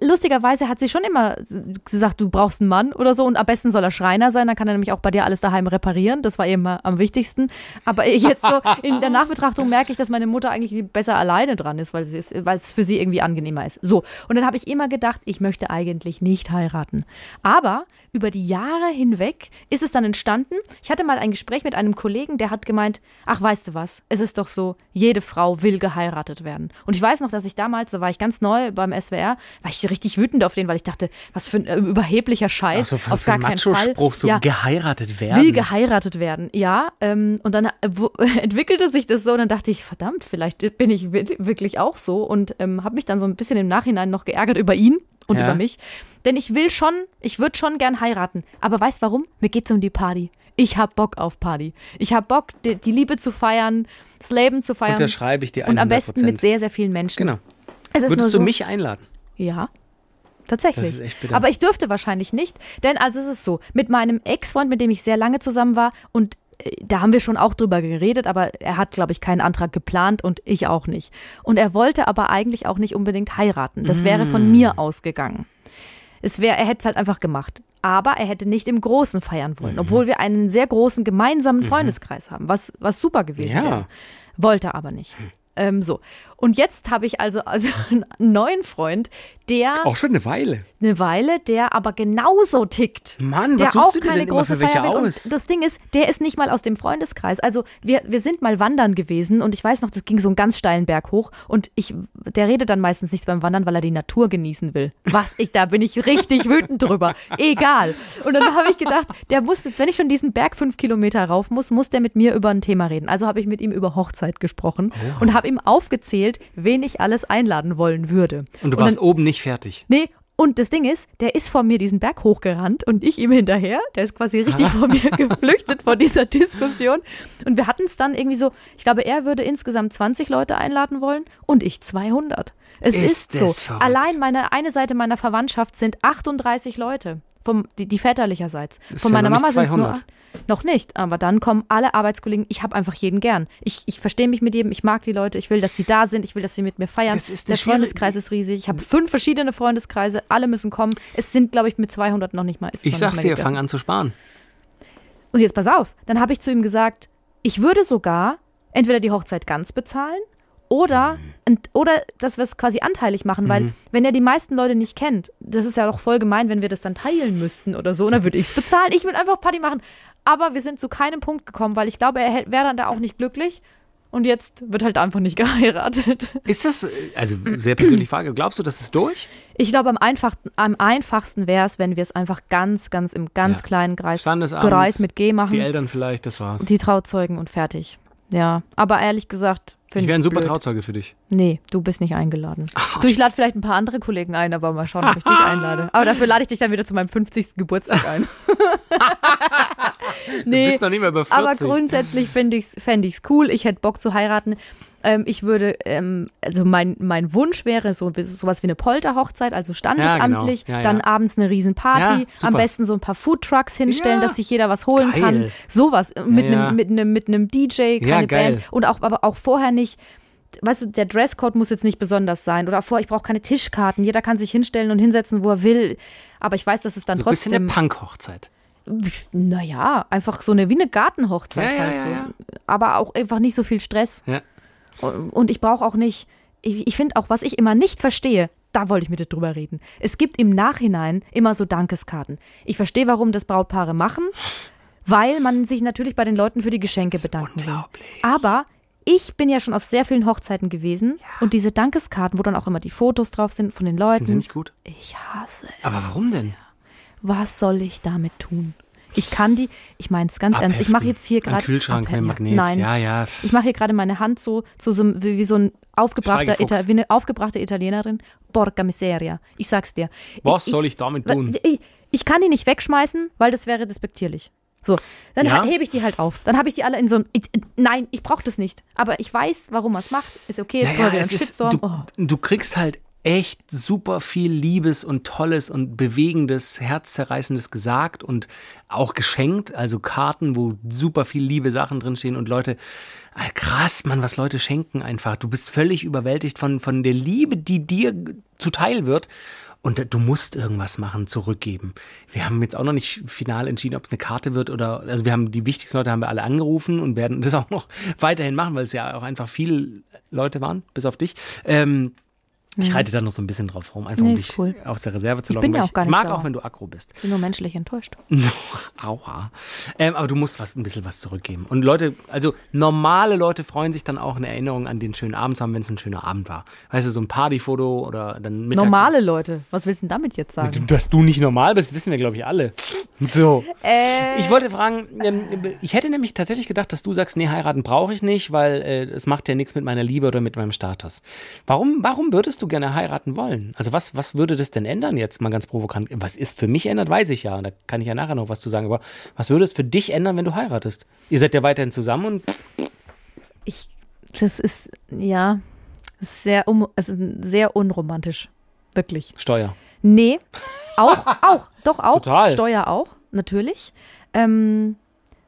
lustigerweise hat sie schon immer gesagt, du brauchst einen Mann oder so und am besten soll er Schreiner sein, dann kann er nämlich auch bei dir alles daheim reparieren. Das war immer am wichtigsten. Aber jetzt so [LAUGHS] in der Nachbetrachtung merke ich, dass meine Mutter eigentlich besser alleine dran ist, weil sie es, weil es für sie irgendwie angenehmer ist. So. Und dann habe ich immer gedacht, ich möchte eigentlich nicht heiraten. Aber über die Jahre hinweg ist es dann entstanden. Ich hatte mal ein Gespräch mit einem Kollegen, der hat gemeint, ach, weißt du was, es ist doch so, jede Frau will geheiratet werden. Und ich weiß noch, dass ich damals, da war ich ganz neu beim SWR, war ich richtig wütend auf den, weil ich dachte, was für ein äh, überheblicher Scheiß, Also für, auf für gar einen keinen Fall. So Ja, geheiratet werden. will geheiratet werden, ja. Ähm, und dann äh, wo, [LAUGHS] entwickelte sich das so und dann dachte ich, verdammt, vielleicht bin ich wi- wirklich auch so und ähm, habe mich dann so ein bisschen im Nachhinein noch geärgert über ihn und Ja. über mich. Denn ich will schon, ich würde schon gern heiraten. Aber weißt warum? Mir geht's um die Party. Ich hab Bock auf Party. Ich hab Bock, die, die Liebe zu feiern, das Leben zu feiern. Unterschreibe ich dir Und am 100%. besten mit sehr, sehr vielen Menschen. Genau. Es ist nur Würdest so, du mich einladen? ja. Tatsächlich. Das ist echt bitter. Aber ich dürfte wahrscheinlich nicht, denn also es ist so, mit meinem Ex-Freund, mit dem ich sehr lange zusammen war und da haben wir schon auch drüber geredet, aber er hat, glaube ich, keinen Antrag geplant und ich auch nicht. Und er wollte aber eigentlich auch nicht unbedingt heiraten. Das wäre Mm. von mir ausgegangen. Es wäre, er hätte es halt einfach gemacht. Aber er hätte nicht im Großen feiern Mhm. wollen, obwohl wir einen sehr großen gemeinsamen Freundeskreis haben, was, was super gewesen Ja. wäre. Wollte aber nicht. Ähm, so. Und jetzt habe ich also, also [LAUGHS] einen neuen Freund, der Auch schon eine Weile. eine Weile, der aber genauso tickt. Mann, der was suchst auch du keine denn immer große für welche Feier aus? Und das Ding ist, der ist nicht mal aus dem Freundeskreis. Also wir, wir sind mal wandern gewesen und ich weiß noch, das ging so einen ganz steilen Berg hoch und ich, der redet dann meistens nichts beim Wandern, weil er die Natur genießen will. Was ich, da bin ich richtig [LAUGHS] wütend drüber. Egal. Und dann habe ich gedacht, der muss jetzt, wenn ich schon diesen Berg fünf Kilometer rauf muss, muss der mit mir über ein Thema reden. Also habe ich mit ihm über Hochzeit gesprochen Oh. und habe ihm aufgezählt, wen ich alles einladen wollen würde. Und du dann- warst oben nicht fertig. Nee, und das Ding ist, der ist vor mir diesen Berg hochgerannt und ich ihm hinterher. Der ist quasi richtig [LAUGHS] vor mir geflüchtet vor dieser Diskussion. Und wir hatten es dann irgendwie so, ich glaube, er würde insgesamt 20 Leute einladen wollen und ich 200. Es Ist ist, so. verrückt. Allein meine eine Seite meiner Verwandtschaft sind 38 Leute. Vom, die, die väterlicherseits. Ist Von ja meiner Mama sind es nur 200. acht. Noch nicht, aber dann kommen alle Arbeitskollegen. Ich habe einfach jeden gern. Ich, ich verstehe mich mit jedem, ich mag die Leute, ich will, dass sie da sind, ich will, dass sie mit mir feiern. Das ist Der Freundeskreis ist riesig. Ich habe fünf verschiedene Freundeskreise, alle müssen kommen. Es sind, glaube ich, mit 200 noch nicht mal. Ich sag's dir, fang an zu sparen. Und jetzt pass auf, dann habe ich zu ihm gesagt, ich würde sogar entweder die Hochzeit ganz bezahlen oder, und, oder dass wir es quasi anteilig machen, weil wenn er die meisten Leute nicht kennt, das ist ja doch voll gemein, wenn wir das dann teilen müssten oder so, und dann würde ich es bezahlen. Ich will einfach Party machen. Aber wir sind zu keinem Punkt gekommen, weil ich glaube, er wäre dann da auch nicht glücklich. Und jetzt wird halt einfach nicht [LAUGHS] geheiratet. Ist das, also sehr persönliche Frage, glaubst du, das ist durch? Ich glaube, am, einfachsten, am einfachsten wäre es, wenn wir es einfach ganz, ganz im ganz Ja. kleinen Kreis, Kreis mit G machen. Die Eltern vielleicht, das war's. Die Trauzeugen und fertig. Ja, aber ehrlich gesagt, Ich finde wäre ich ein super blöd. Trauzeuge für dich. Nee, du bist nicht eingeladen. du, ich lade vielleicht ein paar andere Kollegen ein, aber mal schauen, ob ich dich [LAUGHS] einlade. Aber dafür lade ich dich dann wieder zu meinem 50. Geburtstag ein. [LAUGHS] Du nee, bist noch nicht mehr über 40. aber grundsätzlich finde ich es fänd ich's cool. Ich hätte Bock zu heiraten. Ähm, ich würde, ähm, also mein, mein Wunsch wäre so sowas wie eine Polterhochzeit, also standesamtlich, Ja, ja. dann abends eine Riesenparty, Ja, am besten so ein paar Foodtrucks hinstellen, Ja. dass sich jeder was holen Geil. kann. Sowas äh, mit Ja, ja. einem mit einem mit einem DJ, keine Ja. Band und auch aber auch vorher nicht weißt du, der Dresscode muss jetzt nicht besonders sein. Oder vor, ich brauche keine Tischkarten. Jeder kann sich hinstellen und hinsetzen, wo er will. Aber ich weiß, dass es dann so ein bisschen trotzdem. eine Punk-Hochzeit. Naja, einfach so eine wie eine Gartenhochzeit Ja, ja, halt ja, so. ja. Aber auch einfach nicht so viel Stress. Ja. Und ich brauche auch nicht, ich, ich finde auch, was ich immer nicht verstehe, da wollte ich mit dir drüber reden. Es gibt im Nachhinein immer so Dankeskarten. Ich verstehe, warum das Brautpaare machen, weil man sich natürlich bei den Leuten für die Geschenke bedanken will. unglaublich. Aber ich bin ja schon auf sehr vielen Hochzeiten gewesen und diese Dankeskarten, wo dann auch immer die Fotos drauf sind von den Sind Leuten, nicht gut. ich hasse es. Aber warum denn? Was soll ich damit tun? Ich kann die, ich meine es ganz ernst, ich mache jetzt hier gerade. Kühlschrank mit Abheften. Magnet. Nein, Ja, ja. ich mache hier gerade meine Hand so, zu so einem- wie, wie so ein aufgebrachter. Ita wie eine aufgebrachte Italienerin. Porca miseria. Ich sag's dir. Was soll ich damit tun? Ich, ich kann die nicht wegschmeißen, weil das wäre despektierlich. So, dann Ja? hebe ich die halt auf. Dann habe ich die alle in so einem. Ich- Nein, ich brauche das nicht. Aber ich weiß, warum man es macht. Ist okay, jetzt Naja, einen ist, du, oh. du kriegst halt echt super viel Liebes und Tolles und Bewegendes, Herzzerreißendes gesagt und auch geschenkt. Also Karten, wo super viel liebe Sachen drinstehen und Leute, ah, krass, Mann, was Leute schenken einfach. Du bist völlig überwältigt von, von der Liebe, die dir zuteil wird. Und du musst irgendwas machen, zurückgeben. Wir haben jetzt auch noch nicht final entschieden, ob es eine Karte wird oder, also wir haben die wichtigsten Leute haben wir alle angerufen und werden [LAUGHS] das auch noch weiterhin machen, weil es ja auch einfach viele Leute waren, bis auf dich. Ähm, ich reite da noch so ein bisschen drauf rum, einfach Nee, um dich cool. aus der Reserve zu Ich locken. bin ja auch gar ich nicht mag sauer. auch, wenn du aggro bist. Ich bin nur menschlich enttäuscht. [LAUGHS] Aua. Ähm, aber du musst was, ein bisschen was zurückgeben. Und Leute, also normale Leute freuen sich dann auch eine Erinnerung an den schönen Abend zu haben, wenn es ein schöner Abend war. Weißt du, so ein Partyfoto oder dann mittags. Normale Leute. Was willst du denn damit jetzt sagen? Dass du nicht normal bist, wissen wir, glaube ich, alle. So. Äh, Ich wollte fragen, ähm, ich hätte nämlich tatsächlich gedacht, dass du sagst, nee, heiraten brauche ich nicht, weil äh, es macht ja nichts mit meiner Liebe oder mit meinem Status. Warum, warum würdest du gerne heiraten wollen? Also was, was würde das denn ändern jetzt mal ganz provokant? Was ist für mich ändert, weiß ich ja. Da kann ich ja nachher noch was zu sagen. Aber was würde es für dich ändern, wenn du heiratest? Ihr seid ja weiterhin zusammen und ich, das ist, ja, ist sehr, um, ist sehr unromantisch. Wirklich. Steuer. Nee, auch, [LAUGHS] auch, doch auch. Total. Steuer auch, natürlich. Ähm,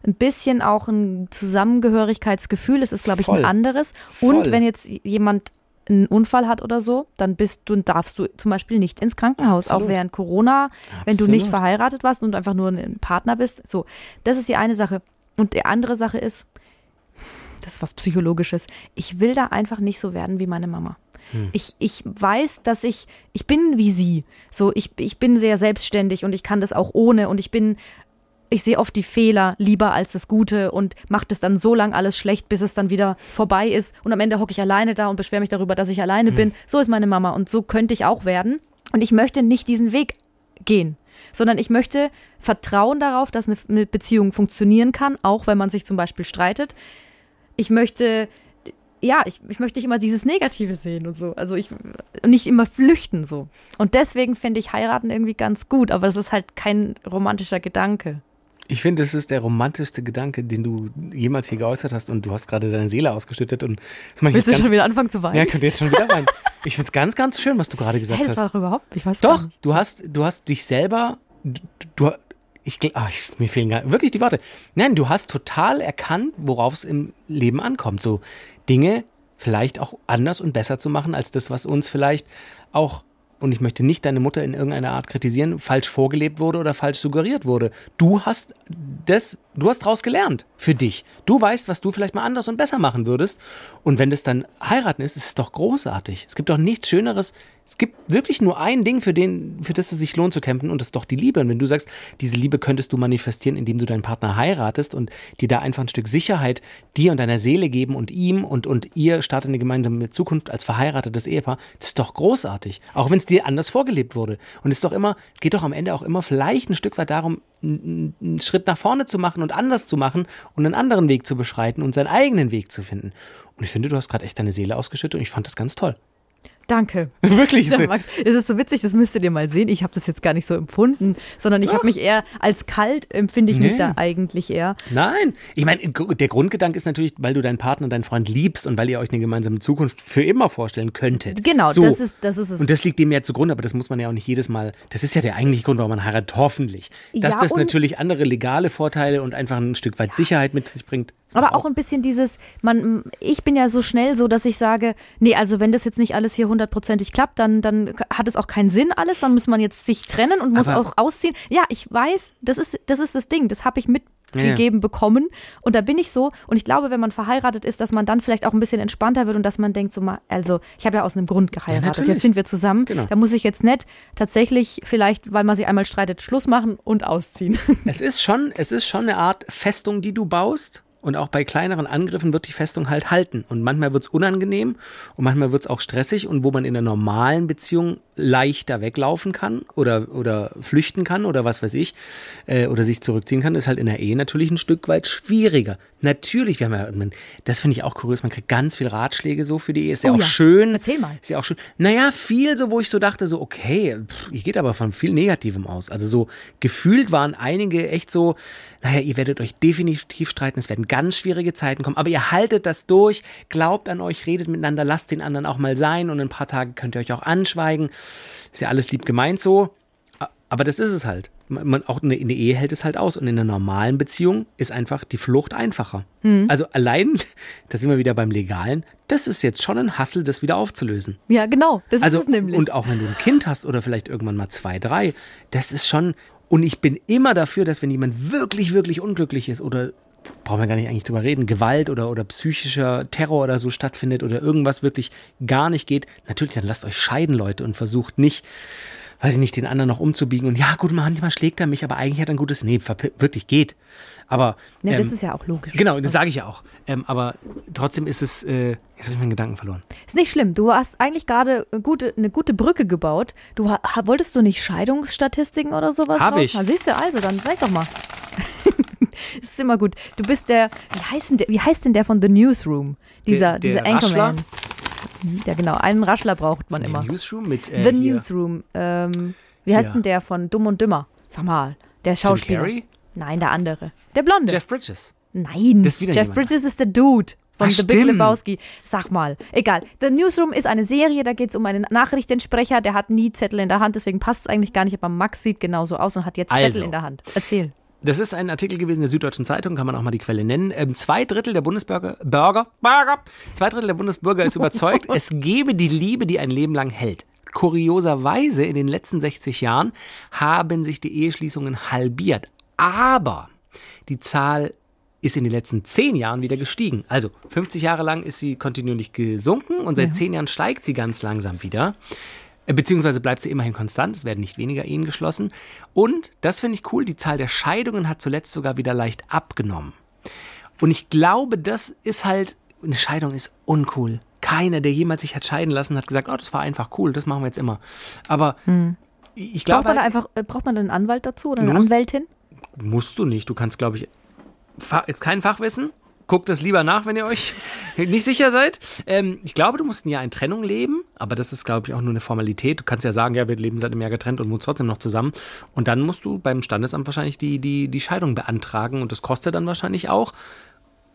ein bisschen auch ein Zusammengehörigkeitsgefühl, es ist, glaube ich, Voll. ein anderes. Voll. Und wenn jetzt jemand einen Unfall hat oder so, dann bist du, darfst du zum Beispiel nicht ins Krankenhaus, Absolut. auch während Corona, wenn du nicht Absolut. verheiratet warst und einfach nur ein Partner bist. So, das ist die eine Sache. Und die andere Sache ist, das ist was Psychologisches. Ich will da einfach nicht so werden wie meine Mama. Ich, ich weiß, dass ich, ich bin wie sie. So, ich, ich bin sehr selbstständig und ich kann das auch ohne und ich bin, ich sehe oft die Fehler lieber als das Gute und mache das dann so lang alles schlecht, bis es dann wieder vorbei ist und am Ende hocke ich alleine da und beschwere mich darüber, dass ich alleine bin. So ist meine Mama und so könnte ich auch werden. Und ich möchte nicht diesen Weg gehen, sondern ich möchte vertrauen darauf, dass eine, eine Beziehung funktionieren kann, auch wenn man sich zum Beispiel streitet. Ich möchte, ja, ich, ich möchte nicht immer dieses Negative sehen und so. Also ich nicht immer flüchten so. Und deswegen finde ich heiraten irgendwie ganz gut, aber es ist halt kein romantischer Gedanke. Ich finde, das ist der romantischste Gedanke, den du jemals hier geäußert hast und du hast gerade deine Seele ausgeschüttet und das Willst du schon wieder anfangen zu Ja, weinen? könnt ihr jetzt schon wieder rein. Ich finde es ganz, ganz schön, was du gerade gesagt Hey, das hast. war doch überhaupt, ich weiß Doch, du hast, du hast dich selber, du, du ich, ach, ich, mir fehlen gar, wirklich die Worte. Nein, du hast total erkannt, worauf es im Leben ankommt. So Dinge vielleicht auch anders und besser zu machen, als das, was uns vielleicht auch, und ich möchte nicht deine Mutter in irgendeiner Art kritisieren, falsch vorgelebt wurde oder falsch suggeriert wurde. Du hast das, du hast daraus gelernt für dich. Du weißt, was du vielleicht mal anders und besser machen würdest. Und wenn das dann heiraten ist, ist es doch großartig. Es gibt doch nichts Schöneres. Es gibt wirklich nur ein Ding, für, den, für das es sich lohnt zu kämpfen, und das ist doch die Liebe. Und wenn du sagst, diese Liebe könntest du manifestieren, indem du deinen Partner heiratest und dir da einfach ein Stück Sicherheit dir und deiner Seele geben und ihm und, und ihr startet eine gemeinsame Zukunft als verheiratetes Ehepaar, das ist doch großartig. Auch wenn es dir anders vorgelebt wurde. Und es ist doch immer, geht doch am Ende auch immer vielleicht ein Stück weit darum, einen Schritt nach vorne zu machen und anders zu machen und einen anderen Weg zu beschreiten und seinen eigenen Weg zu finden. Und ich finde, du hast gerade echt deine Seele ausgeschüttet und ich fand das ganz toll. Danke. [LAUGHS] Wirklich. Ja, Max, es ist so witzig, das müsst ihr dir mal sehen. Ich habe das jetzt gar nicht so empfunden, sondern ich habe mich eher als kalt empfinde ich mich Nee. da eigentlich eher. Nein, ich meine, der Grundgedanke ist natürlich, weil du deinen Partner und deinen Freund liebst und weil ihr euch eine gemeinsame Zukunft für immer vorstellen könntet. Genau, So. das ist das ist es. Und das liegt dem ja zugrunde, aber das muss man ja auch nicht jedes Mal. Das ist ja der eigentliche Grund, warum man heiratet, hoffentlich. Dass Ja, das natürlich andere legale Vorteile und einfach ein Stück weit Sicherheit mit sich bringt. Aber auch ein bisschen dieses, man, ich bin ja so schnell so, dass ich sage, nee, also wenn das jetzt nicht alles hier hundertprozentig klappt, dann, dann hat es auch keinen Sinn alles, dann muss man jetzt sich trennen und muss Aber- auch ausziehen. Ja, ich weiß, das ist das, ist das Ding, das habe ich mitgegeben bekommen und da bin ich so und ich glaube, wenn man verheiratet ist, dass man dann vielleicht auch ein bisschen entspannter wird und dass man denkt so mal, also ich habe ja aus einem Grund geheiratet, natürlich. jetzt sind wir zusammen, Genau. da muss ich jetzt nicht tatsächlich vielleicht, weil man sich einmal streitet, Schluss machen und ausziehen. Es ist schon, es ist schon eine Art Festung, die du baust. Und auch bei kleineren Angriffen wird die Festung halt halten. Und manchmal wird es unangenehm und manchmal wird es auch stressig. Und wo man in einer normalen Beziehung leichter weglaufen kann oder, oder flüchten kann oder was weiß ich, äh, oder sich zurückziehen kann, ist halt in der Ehe natürlich ein Stück weit schwieriger. Natürlich, wir haben ja, man, das finde ich auch kurios, man kriegt ganz viel Ratschläge so für die Ehe. Ist ja Oh auch ja. schön. Erzähl mal. Ist ja auch schön. Naja, viel so, wo ich so dachte, so, okay, pff, ihr geht aber von viel Negativem aus. Also so gefühlt waren einige echt so, naja, ihr werdet euch definitiv streiten, es werden ganz schwierige Zeiten kommen, aber ihr haltet das durch, glaubt an euch, redet miteinander, lasst den anderen auch mal sein und in ein paar Tagen könnt ihr euch auch anschweigen. Ist ja alles lieb gemeint so. Aber das ist es halt. Man, auch eine, eine Ehe hält es halt aus. Und in einer normalen Beziehung ist einfach die Flucht einfacher. Also allein, [LAUGHS] da sind wir wieder beim Legalen, das ist jetzt schon ein Hassel, das wieder aufzulösen. Ja, genau. Das Also, ist es nämlich. und auch wenn du ein Kind hast oder vielleicht irgendwann mal zwei, drei, das ist schon, und ich bin immer dafür, dass wenn jemand wirklich, wirklich unglücklich ist oder brauchen wir gar nicht eigentlich drüber reden, Gewalt oder, oder psychischer Terror oder so stattfindet oder irgendwas wirklich gar nicht geht, natürlich, dann lasst euch scheiden, Leute, und versucht nicht, weiß ich nicht, den anderen noch umzubiegen und ja, gut, manchmal schlägt er mich, aber eigentlich hat er ein gutes, nee, wirklich geht. Aber, ja, das ähm, ist ja auch logisch. Genau, das sage ich ja auch. Ähm, aber trotzdem ist es, äh, jetzt habe ich meinen Gedanken verloren. Ist nicht schlimm. Du hast eigentlich gerade eine gute, eine gute Brücke gebaut. Du wolltest du nicht Scheidungsstatistiken oder sowas Hab raus? ich. Na, siehst du, also, dann sag doch mal. Es ist immer gut. Du bist der, wie heißt denn der, wie heißt denn der von The Newsroom? Dieser, Der- der dieser Anchorman. Mhm, Ja, genau. Einen Raschler braucht man immer. Den Newsroom mit äh, The hier Newsroom. Ähm, wie heißt Ja. denn der von Dumm und Dümmer? Sag mal, der Jim Schauspieler. Carrey? Nein, der andere. Der Blonde. Jeff Bridges. Nein, Das Jeff jemand. Bridges ist der Dude von Ach, The Big. Lebowski. Sag mal, egal. The Newsroom ist eine Serie, da geht es um einen Nachrichtensprecher, der hat nie Zettel in der Hand, deswegen passt es eigentlich gar nicht, aber Max sieht genauso aus und hat jetzt Zettel Also. in der Hand. Erzähl. Das ist ein Artikel gewesen der Süddeutschen Zeitung, kann man auch mal die Quelle nennen. Ähm, zwei Drittel der Bundesbürger, Bürger, Bürger, zwei Drittel der Bundesbürger ist überzeugt, [LAUGHS] es gebe die Liebe, die ein Leben lang hält. Kurioserweise in den letzten 60 Jahren haben sich die Eheschließungen halbiert. Aber die Zahl ist in den letzten 10 Jahren wieder gestiegen. Also 50 Jahre lang ist sie kontinuierlich gesunken und seit 10 Jahren steigt sie ganz langsam wieder. Äh, Beziehungsweise bleibt sie immerhin konstant, es werden nicht weniger Ehen geschlossen. Und, das finde ich cool, die Zahl der Scheidungen hat zuletzt sogar wieder leicht abgenommen. Und ich glaube, das ist halt, eine Scheidung ist uncool. Keiner, der jemals sich hat scheiden lassen, hat gesagt, oh, das war einfach cool, das machen wir jetzt immer. Aber ich glaube, Braucht man da halt, einfach, äh, braucht man einen Anwalt dazu oder eine musst- Anwältin? musst du nicht. Du kannst, glaube ich, kein Fachwissen. Guckt das lieber nach, wenn ihr euch [LAUGHS] nicht sicher seid. Ähm, ich glaube, du musst ein Jahr in Trennung leben, aber das ist, glaube ich, auch nur eine Formalität. Du kannst ja sagen, ja, wir leben seit einem Jahr getrennt und wohnen trotzdem noch zusammen. Und dann musst du beim Standesamt wahrscheinlich die, die, die Scheidung beantragen und das kostet dann wahrscheinlich auch.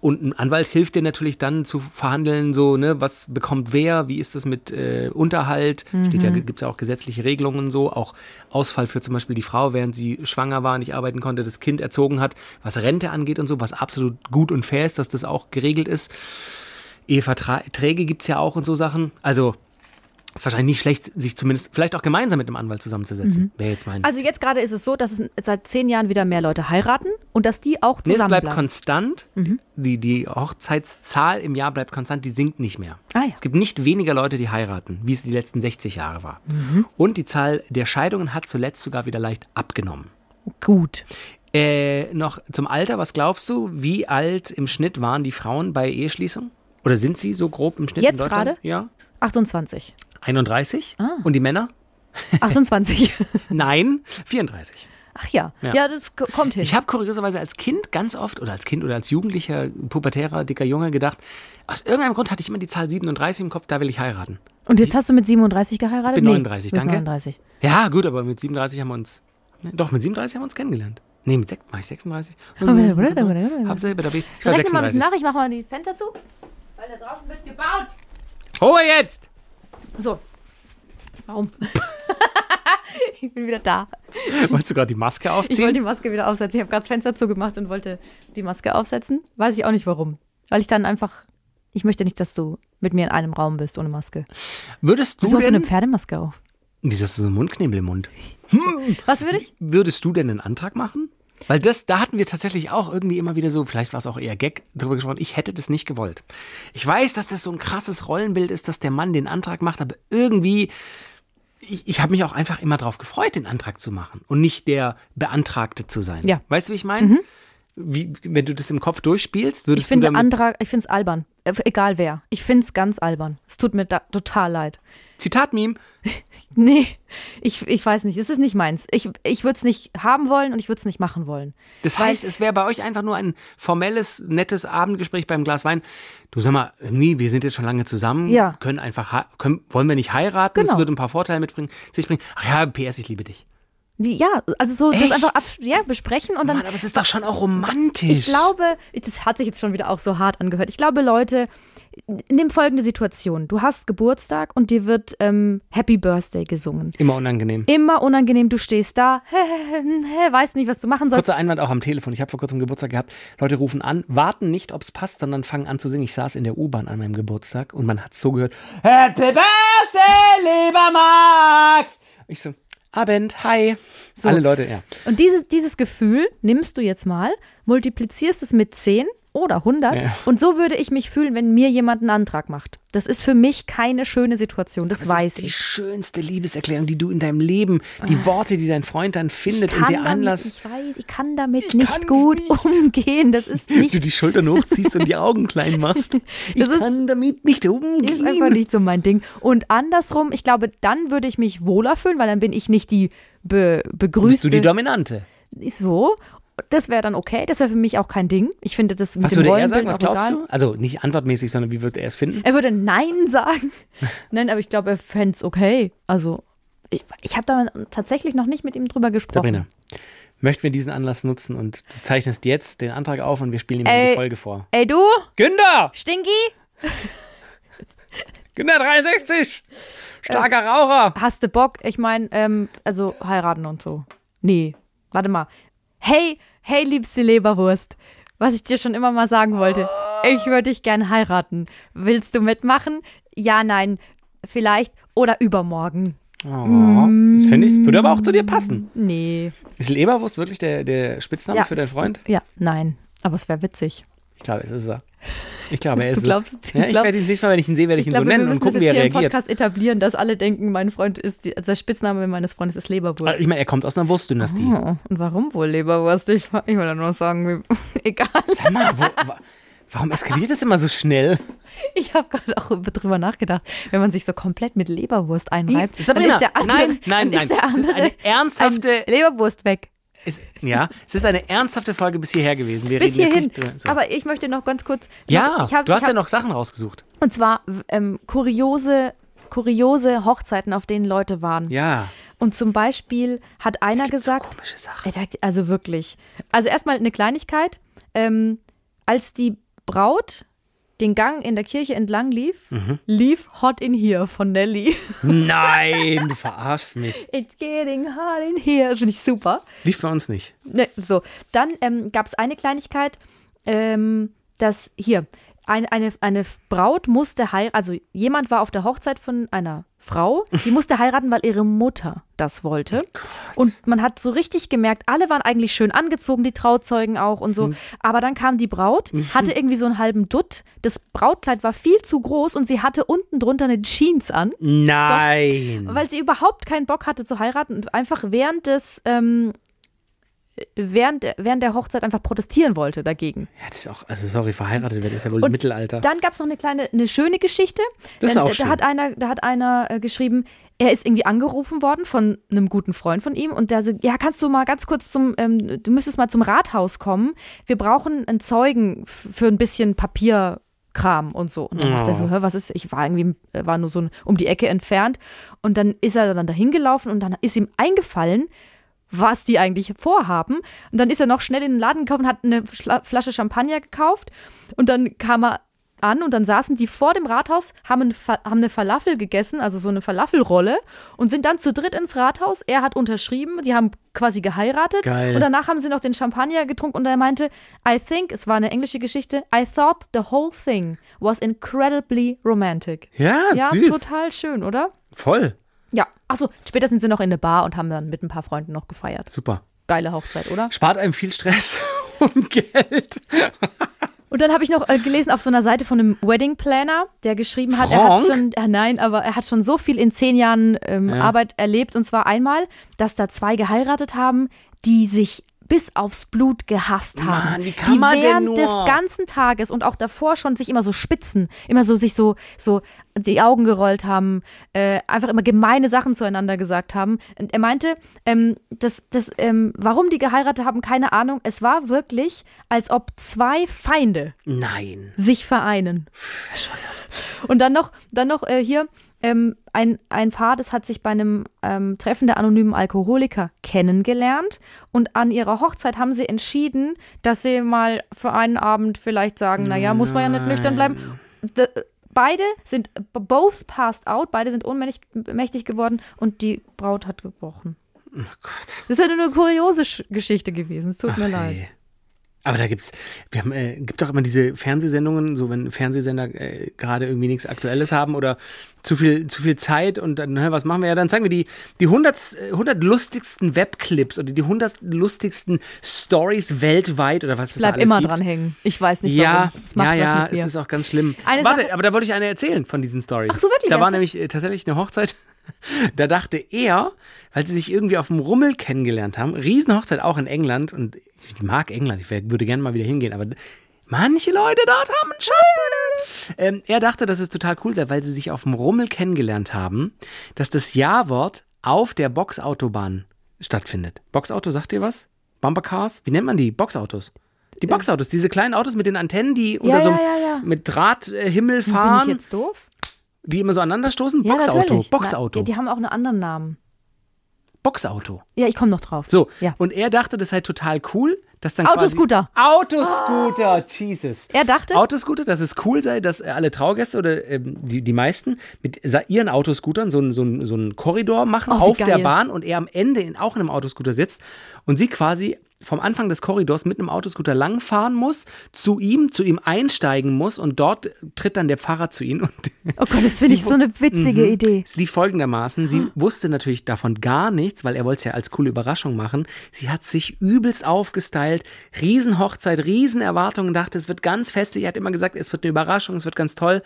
Und ein Anwalt hilft dir natürlich dann zu verhandeln, so, ne, was bekommt wer, wie ist das mit äh, Unterhalt, steht ja, gibt es ja auch gesetzliche Regelungen so, auch Ausfall für zum Beispiel die Frau, während sie schwanger war, nicht arbeiten konnte, das Kind erzogen hat, was Rente angeht und so, was absolut gut und fair ist, dass das auch geregelt ist. Eheverträge gibt es ja auch und so Sachen. Also ist wahrscheinlich nicht schlecht, sich zumindest vielleicht auch gemeinsam mit einem Anwalt zusammenzusetzen. Wäre jetzt mein. Also jetzt gerade ist es so, dass es seit zehn Jahren wieder mehr Leute heiraten und dass die auch Nee, es bleibt konstant. Mhm. Die, die Hochzeitszahl im Jahr bleibt konstant, die sinkt nicht mehr. Ah ja. Es gibt nicht weniger Leute, die heiraten, wie es die letzten 60 Jahre war. Mhm. Und die Zahl der Scheidungen hat zuletzt sogar wieder leicht abgenommen. Gut. Äh, noch zum Alter, was glaubst du, wie alt im Schnitt waren die Frauen bei Eheschließung? Oder sind sie so grob im Schnitt Jetzt in Deutschland? gerade? Ja. 28. 31? Ah. Und die Männer? 28. [LAUGHS] Nein, 34. Ach ja. Ja. ja. das kommt hin. Ich habe kurioserweise als Kind ganz oft oder als Kind oder als Jugendlicher, pubertärer, dicker Junge gedacht, aus irgendeinem Grund hatte ich immer die Zahl 37 im Kopf, da will ich heiraten. und jetzt hast du mit 37 geheiratet? bin Nee, 39, du bist danke. 39. Ja, gut, aber mit 37 haben wir uns. Ne, doch, mit 37 haben wir uns kennengelernt. Nee, mit sech, war ich 36? Hab selber, da bin ich. Ich war Rechne mal ein bisschen 36. nach, ich mache mal die Fenster zu. Weil da draußen wird gebaut. Ruhe jetzt! So. Warum? [LAUGHS] ich bin wieder da. Wolltest du gerade die Maske Ich wollte aufziehen? die Maske wieder aufsetzen. Ich habe gerade das Fenster zugemacht und wollte die Maske aufsetzen. Weiß ich auch nicht warum. Weil ich dann einfach. Ich möchte nicht, dass du mit mir in einem Raum bist ohne Maske. Würdest du Wieso hast du eine. Pferdemaske auf? Wieso hast du so einen Mundknebel im Mund? Was würde ich? Würdest du denn einen Antrag machen? Weil das, da hatten wir tatsächlich auch irgendwie immer wieder so, vielleicht war es auch eher Gag drüber gesprochen, ich hätte das nicht gewollt. Ich weiß, dass das so ein krasses Rollenbild ist, dass der Mann den Antrag macht, aber irgendwie, ich, ich habe mich auch einfach immer drauf gefreut, den Antrag zu machen und nicht der Beantragte zu sein. Ja. Weißt du, wie ich meine? Wie, wenn du das im Kopf durchspielst, würdest Ich finde du Antrag, ich finde es albern. Äh, Egal wer. Ich finde es ganz albern. Es tut mir da total leid. Zitat-Meme. [LAUGHS] Nee, ich, ich weiß nicht. Es ist nicht meins. Ich, ich würde es nicht haben wollen und ich würde es nicht machen wollen. Das heißt, es wäre bei euch einfach nur ein formelles, nettes Abendgespräch beim Glas Wein. Du sag mal, irgendwie, wir sind jetzt schon lange zusammen, Ja. können einfach, können, wollen wir nicht heiraten? Das Genau. würde ein paar Vorteile mitbringen, sich bringen. Ach ja, PS, ich liebe dich. Ja, also so das Echt? einfach ab, ja, besprechen und dann. Mann, aber es ist doch schon auch romantisch. Ich glaube, das hat sich jetzt schon wieder auch so hart angehört. Ich glaube, Leute, nimm folgende Situation. Du hast Geburtstag und dir wird ähm, Happy Birthday gesungen. Immer unangenehm. Immer unangenehm, du stehst da, [LAUGHS] hä, hä, hä, weißt nicht, was du machen sollst. Kurzer Einwand auch am Telefon. Ich habe vor kurzem Geburtstag gehabt. Leute rufen an, warten nicht, ob es passt, sondern fangen an zu singen. Ich saß in der U-Bahn an meinem Geburtstag und man hat so gehört. Happy Birthday, lieber Max! Ich so, Abend, hi. Alle Leute, ja. Und dieses, dieses Gefühl nimmst du jetzt mal, multiplizierst es mit 10 oder 100 Ja. und so würde ich mich fühlen, wenn mir jemand einen Antrag macht. Das ist für mich keine schöne Situation, das Das weiß ist die ich. schönste Liebeserklärung, die du in deinem Leben, die Worte, die dein Freund dann findet und dir damit, Anlass. ich weiß, ich kann damit Ich nicht gut nicht. umgehen. Das ist nicht du die Schultern hochziehst und die Augen klein machst. [LAUGHS] Ich Das ist- kann damit nicht umgehen. ist einfach nicht so mein Ding. Und andersrum, ich glaube, dann würde ich mich wohler fühlen, weil dann bin ich nicht die be begrüßte. Bist du die Dominante? so. Das wäre dann okay. Das wäre für mich auch kein Ding. Ich finde das mit Was dem würde er sagen? Was glaubst egal. du? Also nicht antwortmäßig, sondern wie würde er es finden? Er würde Nein sagen. [LAUGHS] Nein, aber ich glaube, er fände es okay. Also, ich, ich habe da tatsächlich noch nicht mit ihm drüber gesprochen. Sabrina, möchten wir diesen Anlass nutzen und du zeichnest jetzt den Antrag auf und wir spielen ihm Ey. die Folge vor. Ey, du, Günther! Stinky, [LAUGHS] Günther 63! Starker Raucher! hast du Bock? Ich meine, ähm, also heiraten und so. Nee, warte mal. Hey, hey, liebste Leberwurst. Was ich dir schon immer mal sagen wollte. Ich würde dich gern heiraten. Willst du mitmachen? Ja, nein, vielleicht oder übermorgen. Oh, das finde ich, würde aber auch zu dir passen. Nee. Ist Leberwurst wirklich der, der Spitzname für deinen Freund? Ja, nein. Aber es wäre witzig. Ich glaube, es ist er. Ich glaube, [LAUGHS] er ist Du glaubst, es. Ja, ich glaub- werde ihn nächstes Mal, wenn ich ihn sehe, werde ich, Ich ihn glaube, so nennen und gucken, wie er hier im reagiert. Podcast etablieren, dass alle denken, mein Freund ist, die, also der Spitzname meines Freundes ist Leberwurst. Also, Ich meine, er kommt aus einer Wurstdynastie. Oh, und warum wohl Leberwurst? Ich, ich will nur sagen, [LAUGHS] egal. Sag mal, wo, wa, warum eskaliert das immer so schnell? Ich habe gerade auch drüber nachgedacht, wenn man sich so komplett mit Leberwurst einreibt, dann Sabrina, ist der andere, nein, nein, dann ist nein. der Es ist andere eine ernsthafte- ein Leberwurst weg. Es, ja, es ist eine ernsthafte Folge bis hierher gewesen. Wir Bis hierhin. nicht. So. Aber ich möchte noch ganz kurz. ja, ich hab, du hast hab, ja noch Sachen rausgesucht. Und zwar ähm, kuriose, kuriose Hochzeiten, auf denen Leute waren. Ja. Und zum Beispiel hat einer gesagt, Komische Sache. Ey, da- Also wirklich. Also erstmal eine Kleinigkeit. Ähm, als die Braut den Gang in der Kirche entlang lief, Mhm. lief Hot in Here von Nelly. Nein, du [LAUGHS] verarschst mich. It's getting hot in here. Das finde ich super. Lief bei uns nicht. Ne, so, dann ähm, gab es eine Kleinigkeit, ähm, dass hier, ein, eine, eine Braut musste heiraten, also jemand war auf der Hochzeit von einer Frau, die [LAUGHS] musste heiraten, weil ihre Mutter das wollte. und man hat so richtig gemerkt, alle waren eigentlich schön angezogen, die Trauzeugen auch und so. Aber dann kam die Braut, hatte irgendwie so einen halben Dutt. Das Brautkleid war viel zu groß und sie hatte unten drunter eine Jeans an Nein. weil sie überhaupt keinen Bock hatte zu heiraten und einfach während des ähm, während, der- während der Hochzeit einfach protestieren wollte dagegen. Ja, das ist auch, also sorry, verheiratet werden ist ja wohl Und Mittelalter. Dann gab es noch eine kleine, eine schöne Geschichte. Das ist auch da, schön. hat einer, da hat einer äh, geschrieben, er ist irgendwie angerufen worden von einem guten Freund von ihm und der sagt, ja, kannst du mal ganz kurz zum, ähm, du müsstest mal zum Rathaus kommen. Wir brauchen einen Zeugen für ein bisschen Papierkram und so. Und dann macht er so, Oh. hör, was ist, ich war irgendwie, äh, war nur so um die Ecke entfernt und dann ist er dann dahin gelaufen und dann ist ihm eingefallen, was die eigentlich vorhaben. Und dann ist er noch schnell in den Laden gekauft und hat eine Flasche Champagner gekauft. Und dann kam er an und dann saßen die vor dem Rathaus, haben, haben eine Falafel gegessen, also so eine Falafelrolle, und sind dann zu dritt ins Rathaus. Er hat unterschrieben, die haben quasi geheiratet. Geil. Und danach haben sie noch den Champagner getrunken und er meinte, I think, es war eine englische Geschichte, I thought the whole thing was incredibly romantic. ja, Ja, süß. total schön, oder? Voll. Ja. Achso, später sind sie noch in eine Bar und haben dann mit ein paar Freunden noch gefeiert. Super. Geile Hochzeit, oder? Spart einem viel Stress [LAUGHS] und Geld. Und dann habe ich noch äh, gelesen auf so einer Seite von einem Wedding Planner, der geschrieben hat, er hat Frank? schon, äh, nein, aber er hat schon so viel in zehn Jahren ähm, Ja. Arbeit erlebt. Und zwar einmal, dass da zwei geheiratet haben, die sich bis aufs Blut gehasst haben. Mann, die während des ganzen Tages und auch davor schon sich immer so spitzen, immer so sich so, so die Augen gerollt haben, äh, einfach immer gemeine Sachen zueinander gesagt haben. Und er meinte, ähm, das, das, ähm, warum die geheiratet haben, keine Ahnung. Es war wirklich, als ob zwei Feinde Nein. sich vereinen. Und dann noch, dann noch äh, hier ähm, ein, ein Paar, das hat sich bei einem ähm, Treffen der anonymen Alkoholiker kennengelernt und an ihrer Hochzeit haben sie entschieden, dass sie mal für einen Abend vielleicht sagen, naja, muss man ja nicht nüchtern bleiben. The, beide sind both passed out, beide sind ohnmächtig mächtig geworden und die Braut hat gebrochen. Oh Gott. Das ist ja nur eine kuriose Sch Geschichte gewesen. Es tut mir Ach, leid. ey. Aber da gibt's, wir haben, äh, gibt doch immer diese Fernsehsendungen, so wenn Fernsehsender äh, gerade irgendwie nichts Aktuelles haben oder zu viel, zu viel Zeit und dann, hä, was machen wir ja? Dann zeigen wir die, die 100, äh, 100 lustigsten Webclips oder die 100 lustigsten Stories weltweit oder was es da Bleib alles immer gibt. dran hängen. Ich weiß nicht Ja, warum. Das macht ja, ja, es ist auch ganz schlimm. Eine Warte, Sache- aber da wollte ich eine erzählen von diesen Stories. Ach so, wirklich? Da war nämlich äh, tatsächlich eine Hochzeit. [LAUGHS] Da dachte er, weil sie sich irgendwie auf dem Rummel kennengelernt haben, Riesenhochzeit auch in England und ich mag England, ich würde gerne mal wieder hingehen, aber manche Leute dort haben einen Schatten. Ähm, er dachte, dass es total cool sei, weil sie sich auf dem Rummel kennengelernt haben, dass das Ja-Wort auf der Boxautobahn stattfindet. Boxauto, sagt ihr was? Bumpercars? Wie nennt man die? Boxautos. Die Boxautos, diese kleinen Autos mit den Antennen, die unter so einem ja, ja, ja. mit Drahthimmel Bin fahren, ich jetzt doof? Die immer so aneinander stoßen. Ja, Boxauto, natürlich. Boxauto, Na, die haben auch einen anderen Namen. Boxauto. Ja, ich komme noch drauf. So, Ja. und er dachte, das sei total cool, dass dann Autoscooter. Autoscooter, Jesus. Er dachte, Autoscooter, dass es cool sei, dass alle Traugäste oder ähm, die, die meisten mit ihren Autoscootern so einen so einen- so einen Korridor machen Oh, auf der geil. Bahn und er am Ende in, auch in einem Autoscooter sitzt und sie quasi vom Anfang des Korridors mit einem Autoscooter langfahren muss, zu ihm, zu ihm einsteigen muss und dort tritt dann der Pfarrer zu ihnen und [LAUGHS] oh Gott, das finde ich so eine witzige Mhm. Idee. es lief folgendermaßen. Sie wusste natürlich davon gar nichts, weil er wollte es ja als coole Überraschung machen. Sie hat sich übelst aufgestylt. Riesenhochzeit, Riesenerwartungen, dachte, es wird ganz festlich. Er hat immer gesagt, es wird eine Überraschung, es wird ganz toll.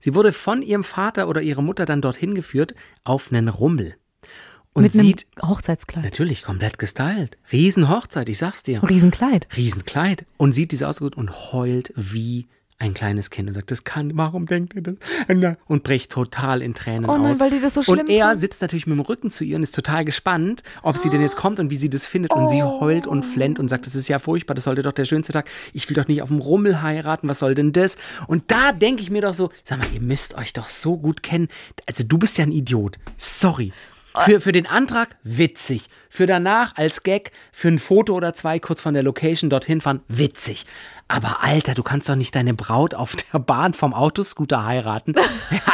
Sie wurde von ihrem Vater oder ihrer Mutter dann dorthin geführt auf einen Rummel. Und Mit einem sieht Hochzeitskleid. natürlich komplett gestylt. Riesenhochzeit, ich sag's dir. Riesenkleid. Riesenkleid. Und sieht diese ausgesucht und heult wie ein kleines Kind und sagt, das kann, warum denkt ihr das? Und bricht total in Tränen Oh nein, aus. weil die das so schlimm Und er fand. sitzt natürlich mit dem Rücken zu ihr und ist total gespannt, ob sie denn jetzt kommt und wie sie das findet. Und sie heult und flennt und sagt, das ist ja furchtbar, das sollte doch der schönste Tag. Ich will doch nicht auf dem Rummel heiraten, was soll denn das? Und da denke ich mir doch so, sag mal, ihr müsst euch doch so gut kennen. Also du bist ja ein Idiot. Sorry. Für, für den Antrag witzig. Für danach als Gag, für ein Foto oder zwei kurz von der Location dorthin fahren, witzig. Aber Alter, du kannst doch nicht deine Braut auf der Bahn vom Autoscooter heiraten. [LAUGHS]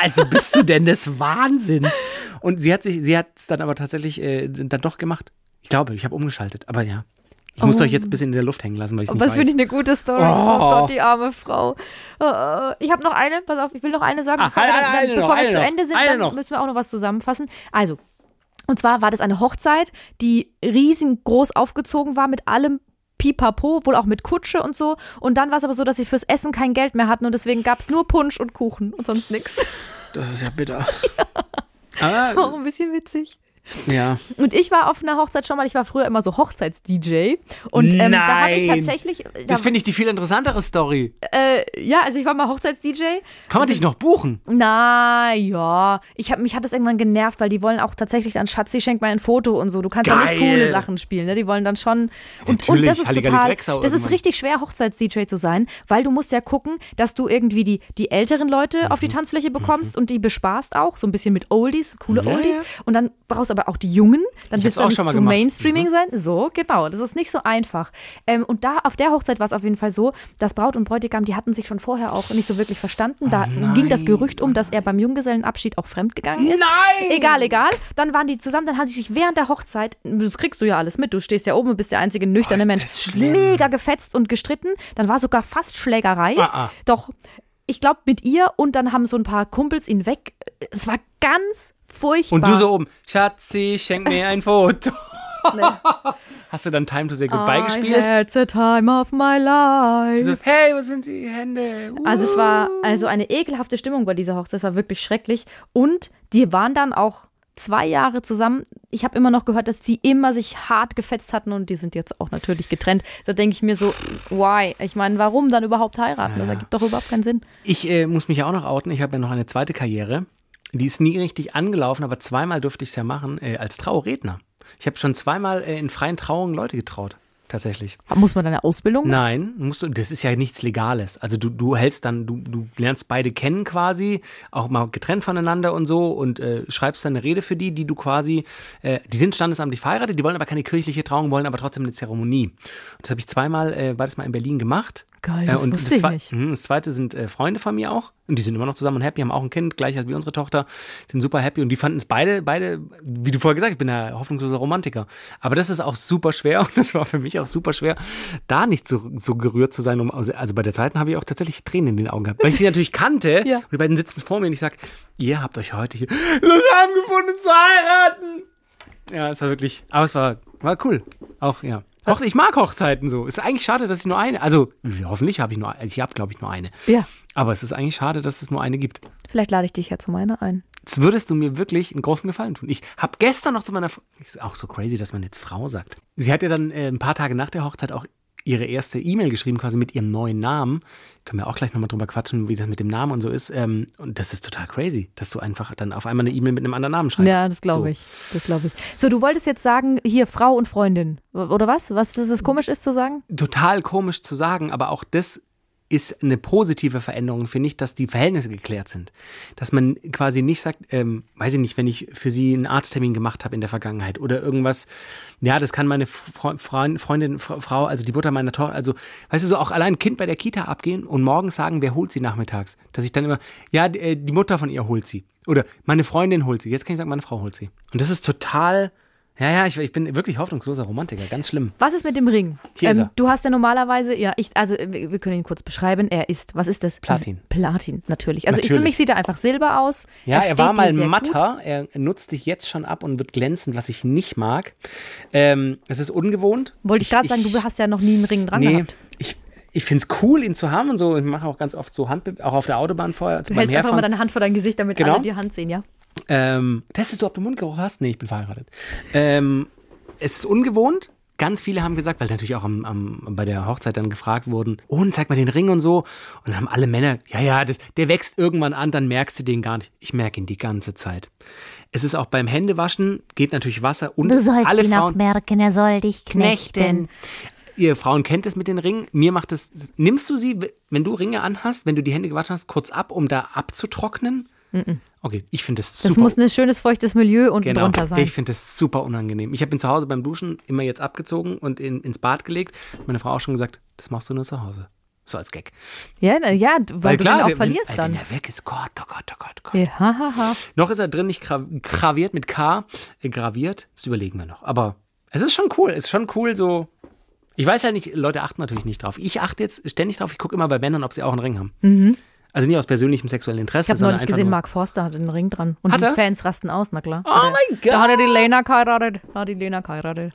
Also bist du denn des Wahnsinns? Und sie hat sich, sie hat es dann aber tatsächlich äh, dann doch gemacht. Ich glaube, ich habe umgeschaltet. Aber ja, ich muss Oh. euch jetzt ein bisschen in der Luft hängen lassen, weil ich Oh, nicht was finde ich eine gute Story. Oh. Gott, die arme Frau. Äh, Ich habe noch eine, pass auf, ich will noch eine sagen. Ah, bevor wir, eine, dann, eine dann, noch, bevor wir zu noch, Ende sind, dann noch. müssen wir auch noch was zusammenfassen. Also, und zwar war das eine Hochzeit, die riesengroß aufgezogen war mit allem Pipapo, wohl auch mit Kutsche und so. Und dann war es aber so, dass sie fürs Essen kein Geld mehr hatten und deswegen gab es nur Punsch und Kuchen und sonst nichts. Das ist ja bitter. [LAUGHS] Aber, Auch ein bisschen witzig. Ja. Und ich war auf einer Hochzeit schon mal, ich war früher immer so Hochzeits-DJ. Und ähm, da habe ich tatsächlich. Da, Das finde ich die viel interessantere Story. äh, ja, also ich war mal Hochzeits-DJ. Kann man dich noch buchen? Na ja, ich hab, mich hat das irgendwann genervt, weil die wollen auch tatsächlich dann Schatzi schenk mal ein Foto und so. Du kannst ja nicht coole Sachen spielen, ne? Die wollen dann schon und, und das ist total, das ist irgendwann. richtig schwer Hochzeits-DJ zu sein, weil du musst ja gucken, dass du irgendwie die die älteren Leute auf Mhm. die Tanzfläche bekommst und die bespaßt auch so ein bisschen mit Oldies, coole Ja, Oldies ja. und dann brauchst du aber auch die Jungen, dann du hab's auch schon zu gemacht. Mhm. Mainstreaming sein. So, genau, das ist nicht so einfach. Ähm, und da auf der Hochzeit war es auf jeden Fall so, dass Braut und Bräutigam, die hatten sich schon vorher auch nicht so wirklich verstanden. Da ging das Gerücht um, dass er beim Junggesellenabschied auch fremdgegangen ist. Nein! Egal, egal. Dann waren die zusammen, dann haben sie sich während der Hochzeit, das kriegst du ja alles mit, du stehst ja oben und bist der einzige nüchterne ist Mensch, mega gefetzt und gestritten. Dann war sogar fast Schlägerei. Ah, ah. Doch, ich glaube mit ihr und dann haben so ein paar Kumpels ihn weg. Es war ganz furchtbar. Und du so oben, Schatzi, schenk mir ein Foto. [LAUGHS] Nee. Hast du dann Time to Say Goodbye I gespielt? had the time of my life. So, hey, wo sind die Hände? Uh. Also es war also eine ekelhafte Stimmung bei dieser Hochzeit, es war wirklich schrecklich. Und die waren dann auch zwei Jahre zusammen. Ich habe immer noch gehört, dass die immer sich hart gefetzt hatten und die sind jetzt auch natürlich getrennt. Da denke ich mir so, why? Ich meine, warum dann überhaupt heiraten? Das ergibt doch überhaupt keinen Sinn. Ich äh, muss mich ja auch noch outen. Ich habe ja noch eine zweite Karriere. Die ist nie richtig angelaufen, aber zweimal durfte ich es ja machen äh, als Trauredner. Ich habe schon zweimal äh, in freien Trauungen Leute getraut. Tatsächlich. Muss man da eine Ausbildung machen? Nein, musst du, das ist ja nichts Legales. Also du, du hältst dann, du, du lernst beide kennen quasi, auch mal getrennt voneinander und so und äh, schreibst dann eine Rede für die, die du quasi, äh, die sind standesamtlich verheiratet, die wollen aber keine kirchliche Trauung, wollen aber trotzdem eine Zeremonie. Das habe ich zweimal, äh, beides mal in Berlin gemacht. Geil, das und wusste das, ich nicht. Mhm, das zweite sind äh, Freunde von mir auch. Und die sind immer noch zusammen und happy, haben auch ein Kind, gleich als wie unsere Tochter, sind super happy. Und die fanden es beide, beide, wie du vorher gesagt hast, ich bin ja hoffnungsloser Romantiker. Aber das ist auch super schwer [LAUGHS] und das war für mich auch super schwer, da nicht so, so gerührt zu sein. Um, also bei der Zeit habe ich auch tatsächlich Tränen in den Augen gehabt. Weil ich sie natürlich kannte [LAUGHS] Ja. und die beiden sitzen vor mir und ich sag, ihr habt euch heute hier zusammengefunden zu heiraten. Ja, es war wirklich, aber es war, war cool. Auch, ja. Auch ich mag Hochzeiten so. Ist eigentlich schade, dass ich nur eine, also hoffentlich habe ich nur, ich habe glaube ich nur eine. Ja. Aber es ist eigentlich schade, dass es nur eine gibt. Vielleicht lade ich dich ja zu meiner ein. Jetzt würdest du mir wirklich einen großen Gefallen tun. Ich habe gestern noch zu meiner, ist auch so crazy, dass man jetzt Frau sagt. Sie hat ja dann äh, ein paar Tage nach der Hochzeit auch ihre erste E-Mail geschrieben, quasi mit ihrem neuen Namen. Können wir auch gleich nochmal drüber quatschen, wie das mit dem Namen und so ist. Ähm, und das ist total crazy, dass du einfach dann auf einmal eine E-Mail mit einem anderen Namen schreibst. Ja, das glaube So. ich. Das glaube ich. So, du wolltest jetzt sagen, hier Frau und Freundin. Oder was? Was, dass es komisch ist zu sagen? total komisch zu sagen, aber auch das ist eine positive Veränderung, finde ich, dass die Verhältnisse geklärt sind. Dass man quasi nicht sagt, ähm, weiß ich nicht, wenn ich für sie einen Arzttermin gemacht habe in der Vergangenheit oder irgendwas, ja, das kann meine Fre Freund, Freundin, Fra- Frau, also die Mutter meiner Tochter, also, weißt du, so auch allein ein Kind bei der Kita abgehen und morgens sagen, wer holt sie nachmittags? Dass ich dann immer, ja, äh, die Mutter von ihr holt sie. Oder meine Freundin holt sie. Jetzt kann ich sagen, meine Frau holt sie. Und das ist total, ja, ja, ich, ich bin wirklich hoffnungsloser Romantiker, ganz schlimm. Was ist mit dem Ring? Ähm, Hier er. Du hast ja normalerweise, ja, ich, also wir können ihn kurz beschreiben. Er ist, was ist das? Platin. Platin, natürlich. Also Ich, für Natürlich. mich sieht er einfach silber aus. Ja, er, steht war mal sehr gut. matter. Er nutzt dich jetzt schon ab und wird glänzen, was ich nicht mag. Ähm, es ist ungewohnt. Wollte ich gerade sagen, du hast ja noch nie einen Ring dran nee, gehabt. ich, ich finde es cool, ihn zu haben und so. Ich mache auch ganz oft so Hand, auch auf der Autobahn vorher. Du hältst einfach mal deine Hand vor dein Gesicht, damit Genau. alle die Hand sehen, ja? Ähm, testest du, ob du Mundgeruch hast? Nee, ich bin verheiratet. Ähm, es ist ungewohnt. Ganz viele haben gesagt, weil natürlich auch am, am, bei der Hochzeit dann gefragt wurden, und zeig mal den Ring und so. Und dann haben alle Männer, ja, ja, das, der wächst irgendwann an, dann merkst du den gar nicht. Ich merke ihn die ganze Zeit. Es ist auch beim Händewaschen, geht natürlich Wasser und Du sollst alle ihn auch Frauen, merken, er soll dich knechten. Ihr Frauen kennt es mit den Ringen. Mir macht es. Nimmst du sie, wenn du Ringe anhast, wenn du die Hände gewaschen hast, kurz ab, um da abzutrocknen? Okay, ich finde das super. Das muss ein schönes, feuchtes Milieu unten Genau. drunter sein. Ich finde das super unangenehm. Ich habe ihn zu Hause beim Duschen immer jetzt abgezogen und in, ins Bad gelegt. Meine Frau auch schon gesagt, das machst du nur zu Hause. So als Gag. ja, na, ja, weil, du ihn auch der- verlierst wenn, dann. Wenn er weg ist, Gott, oh Gott, oh Gott, oh Gott. Ja, ha, ha. Noch ist er drin, nicht gra graviert mit K, äh, graviert. Das überlegen wir noch. Aber es ist schon cool. Es ist schon cool, so. Ich weiß halt nicht, Leute achten natürlich nicht drauf. Ich achte jetzt ständig drauf. Ich gucke immer bei Männern, ob sie auch einen Ring haben. Also nicht aus persönlichem sexuellem Interesse, Ich habe neulich gesehen, Mark Forster hat einen Ring dran. Und Hat die er? Fans rasten aus, na klar. Oh Hat mein Da hat er Gott. die Lena geheiratet. Da hat die Lena geheiratet.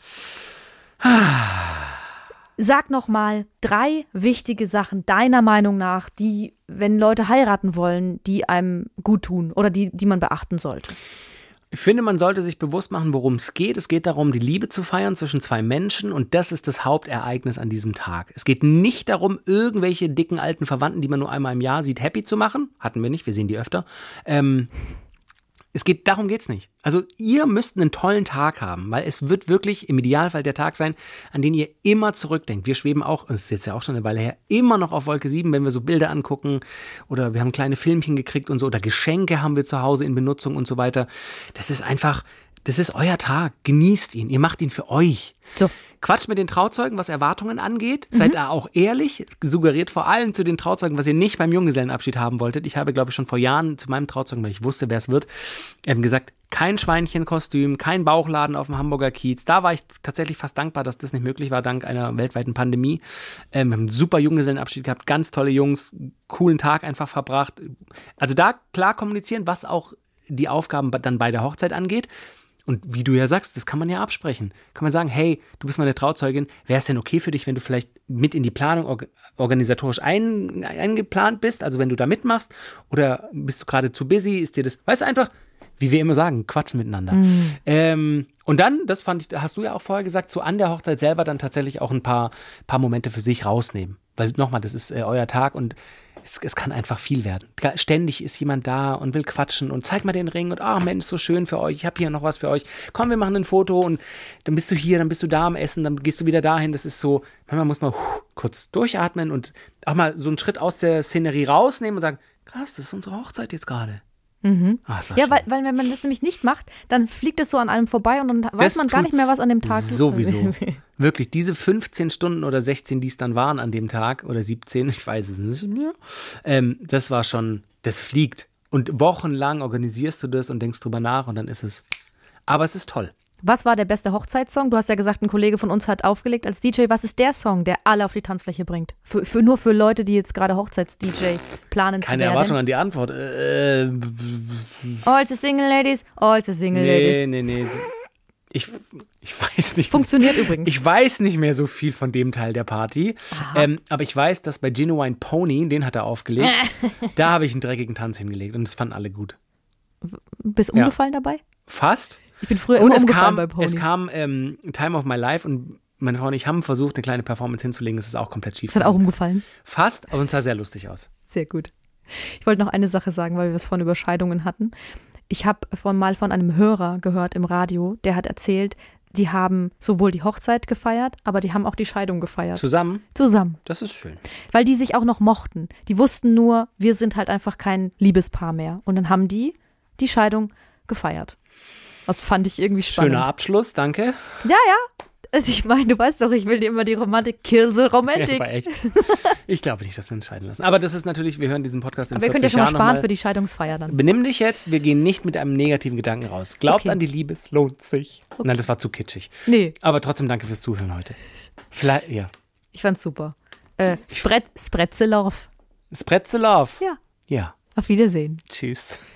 Sag noch mal drei wichtige Sachen deiner Meinung nach, die, wenn Leute heiraten wollen, die einem gut tun oder die, die man beachten sollte. Ich finde, man sollte sich bewusst machen, worum es geht. Es geht darum, die Liebe zu feiern zwischen zwei Menschen und das ist das Hauptereignis an diesem Tag. Es geht nicht darum, irgendwelche dicken alten Verwandten, die man nur einmal im Jahr sieht, happy zu machen. Hatten wir nicht, wir sehen die öfter. Ähm, es geht, darum geht's nicht. Also ihr müsst einen tollen Tag haben, weil es wird wirklich im Idealfall der Tag sein, an den ihr immer zurückdenkt. Wir schweben auch, es ist jetzt ja auch schon eine Weile her, immer noch auf Wolke 7, wenn wir so Bilder angucken oder wir haben kleine Filmchen gekriegt und so oder Geschenke haben wir zu Hause in Benutzung und so weiter. Das ist einfach, das ist euer Tag. Genießt ihn. Ihr macht ihn für euch. So. Quatscht mit den Trauzeugen, was Erwartungen angeht. Seid da auch ehrlich. Suggeriert vor allem zu den Trauzeugen, was ihr nicht beim Junggesellenabschied haben wolltet. Ich habe, glaube ich, schon vor Jahren zu meinem Trauzeugen, weil ich wusste, wer es wird, ähm, gesagt, kein Schweinchenkostüm, kein Bauchladen auf dem Hamburger Kiez. Da war ich tatsächlich fast dankbar, dass das nicht möglich war, dank einer weltweiten Pandemie. Ähm, wir haben einen super Junggesellenabschied gehabt, ganz tolle Jungs, coolen Tag einfach verbracht. Also da klar kommunizieren, was auch die Aufgaben dann bei der Hochzeit angeht. Und wie du ja sagst, das kann man ja absprechen. Kann man sagen, hey, du bist meine Trauzeugin, wäre es denn okay für dich, wenn du vielleicht mit in die Planung org organisatorisch ein eingeplant bist, also wenn du da mitmachst? Oder bist du gerade zu busy? Ist dir das, weißt du, einfach, wie wir immer sagen, quatschen miteinander. Mhm. Ähm, und dann, das fand ich, hast du ja auch vorher gesagt, so an der Hochzeit selber dann tatsächlich auch ein paar, paar Momente für sich rausnehmen. Weil nochmal, das ist äh, euer Tag und es, es kann einfach viel werden. Ständig ist jemand da und will quatschen und zeig mal den Ring und ach Mensch, so schön für euch, ich habe hier noch was für euch. Komm, wir machen ein Foto und dann bist du hier, dann bist du da am Essen, dann gehst du wieder dahin. Das ist so, manchmal muss man huh, kurz durchatmen und auch mal so einen Schritt aus der Szenerie rausnehmen und sagen, krass, das ist unsere Hochzeit jetzt gerade. Mhm. Ja, schön. weil, weil wenn man das nämlich nicht macht, dann fliegt es so an einem vorbei und dann weiß Das man gar nicht mehr, was an dem Tag Sowieso. [LAUGHS] [LAUGHS] Wirklich, diese 15 Stunden oder 16, die es dann waren an dem Tag, oder 17, ich weiß es nicht mehr, ähm, das war schon, das fliegt. Und wochenlang organisierst du das und denkst drüber nach und dann ist es. Aber es ist toll. Was war der beste Hochzeitssong? Du hast ja gesagt, ein Kollege von uns hat aufgelegt als DJ. Was ist der Song, der alle auf die Tanzfläche bringt? Für, für nur für Leute, die jetzt gerade Hochzeits-DJ planen Keine zu werden. Erwartung an die Antwort. Äh, All the single ladies, all the single nee, ladies. nee, nee. Ich, ich weiß nicht. Funktioniert übrigens. Ich weiß nicht mehr so viel von dem Teil der Party. Ähm, aber ich weiß, dass bei Genuine Pony, den hat er aufgelegt, [LAUGHS] da habe ich einen dreckigen Tanz hingelegt und das fanden alle gut. Bist umgefallen dabei? Fast. Ich bin früher Und immer umgefallen kam, bei Pony. es kam ähm, Time of My Life und meine Frau und ich haben versucht, eine kleine Performance hinzulegen. Es ist auch komplett schief. es hat auch umgefallen. Fast, aber es sah sehr lustig aus. Sehr gut. Ich wollte noch eine Sache sagen, weil wir es von Überscheidungen hatten. Ich habe von, mal von einem Hörer gehört im Radio, der hat erzählt, die haben sowohl die Hochzeit gefeiert, aber die haben auch die Scheidung gefeiert. Zusammen, Zusammen. das ist schön. Weil die sich auch noch mochten. Die wussten nur, wir sind halt einfach kein Liebespaar mehr. Und dann haben die die Scheidung gefeiert. Das fand ich irgendwie spannend. Schöner Abschluss, danke. Ja, ja. Also ich meine, du weißt doch, ich will dir immer die Romantik, kill the Ja, aber echt. Ich glaube nicht, dass wir uns scheiden lassen. Aber das ist natürlich, wir hören diesen Podcast in aber 40 könnt ja schon mal Jahren sparen noch für die Scheidungsfeier dann. Benimm dich jetzt, wir gehen nicht mit einem negativen Gedanken raus. Glaubt Okay. an die Liebe, es lohnt sich. Nein, das war zu kitschig. Nee, Aber trotzdem danke fürs Zuhören heute. Vielleicht, ja. ich fand's super. Äh, Spret Spretzelorf. Spretzelov. Ja. Ja. Auf Wiedersehen. Tschüss.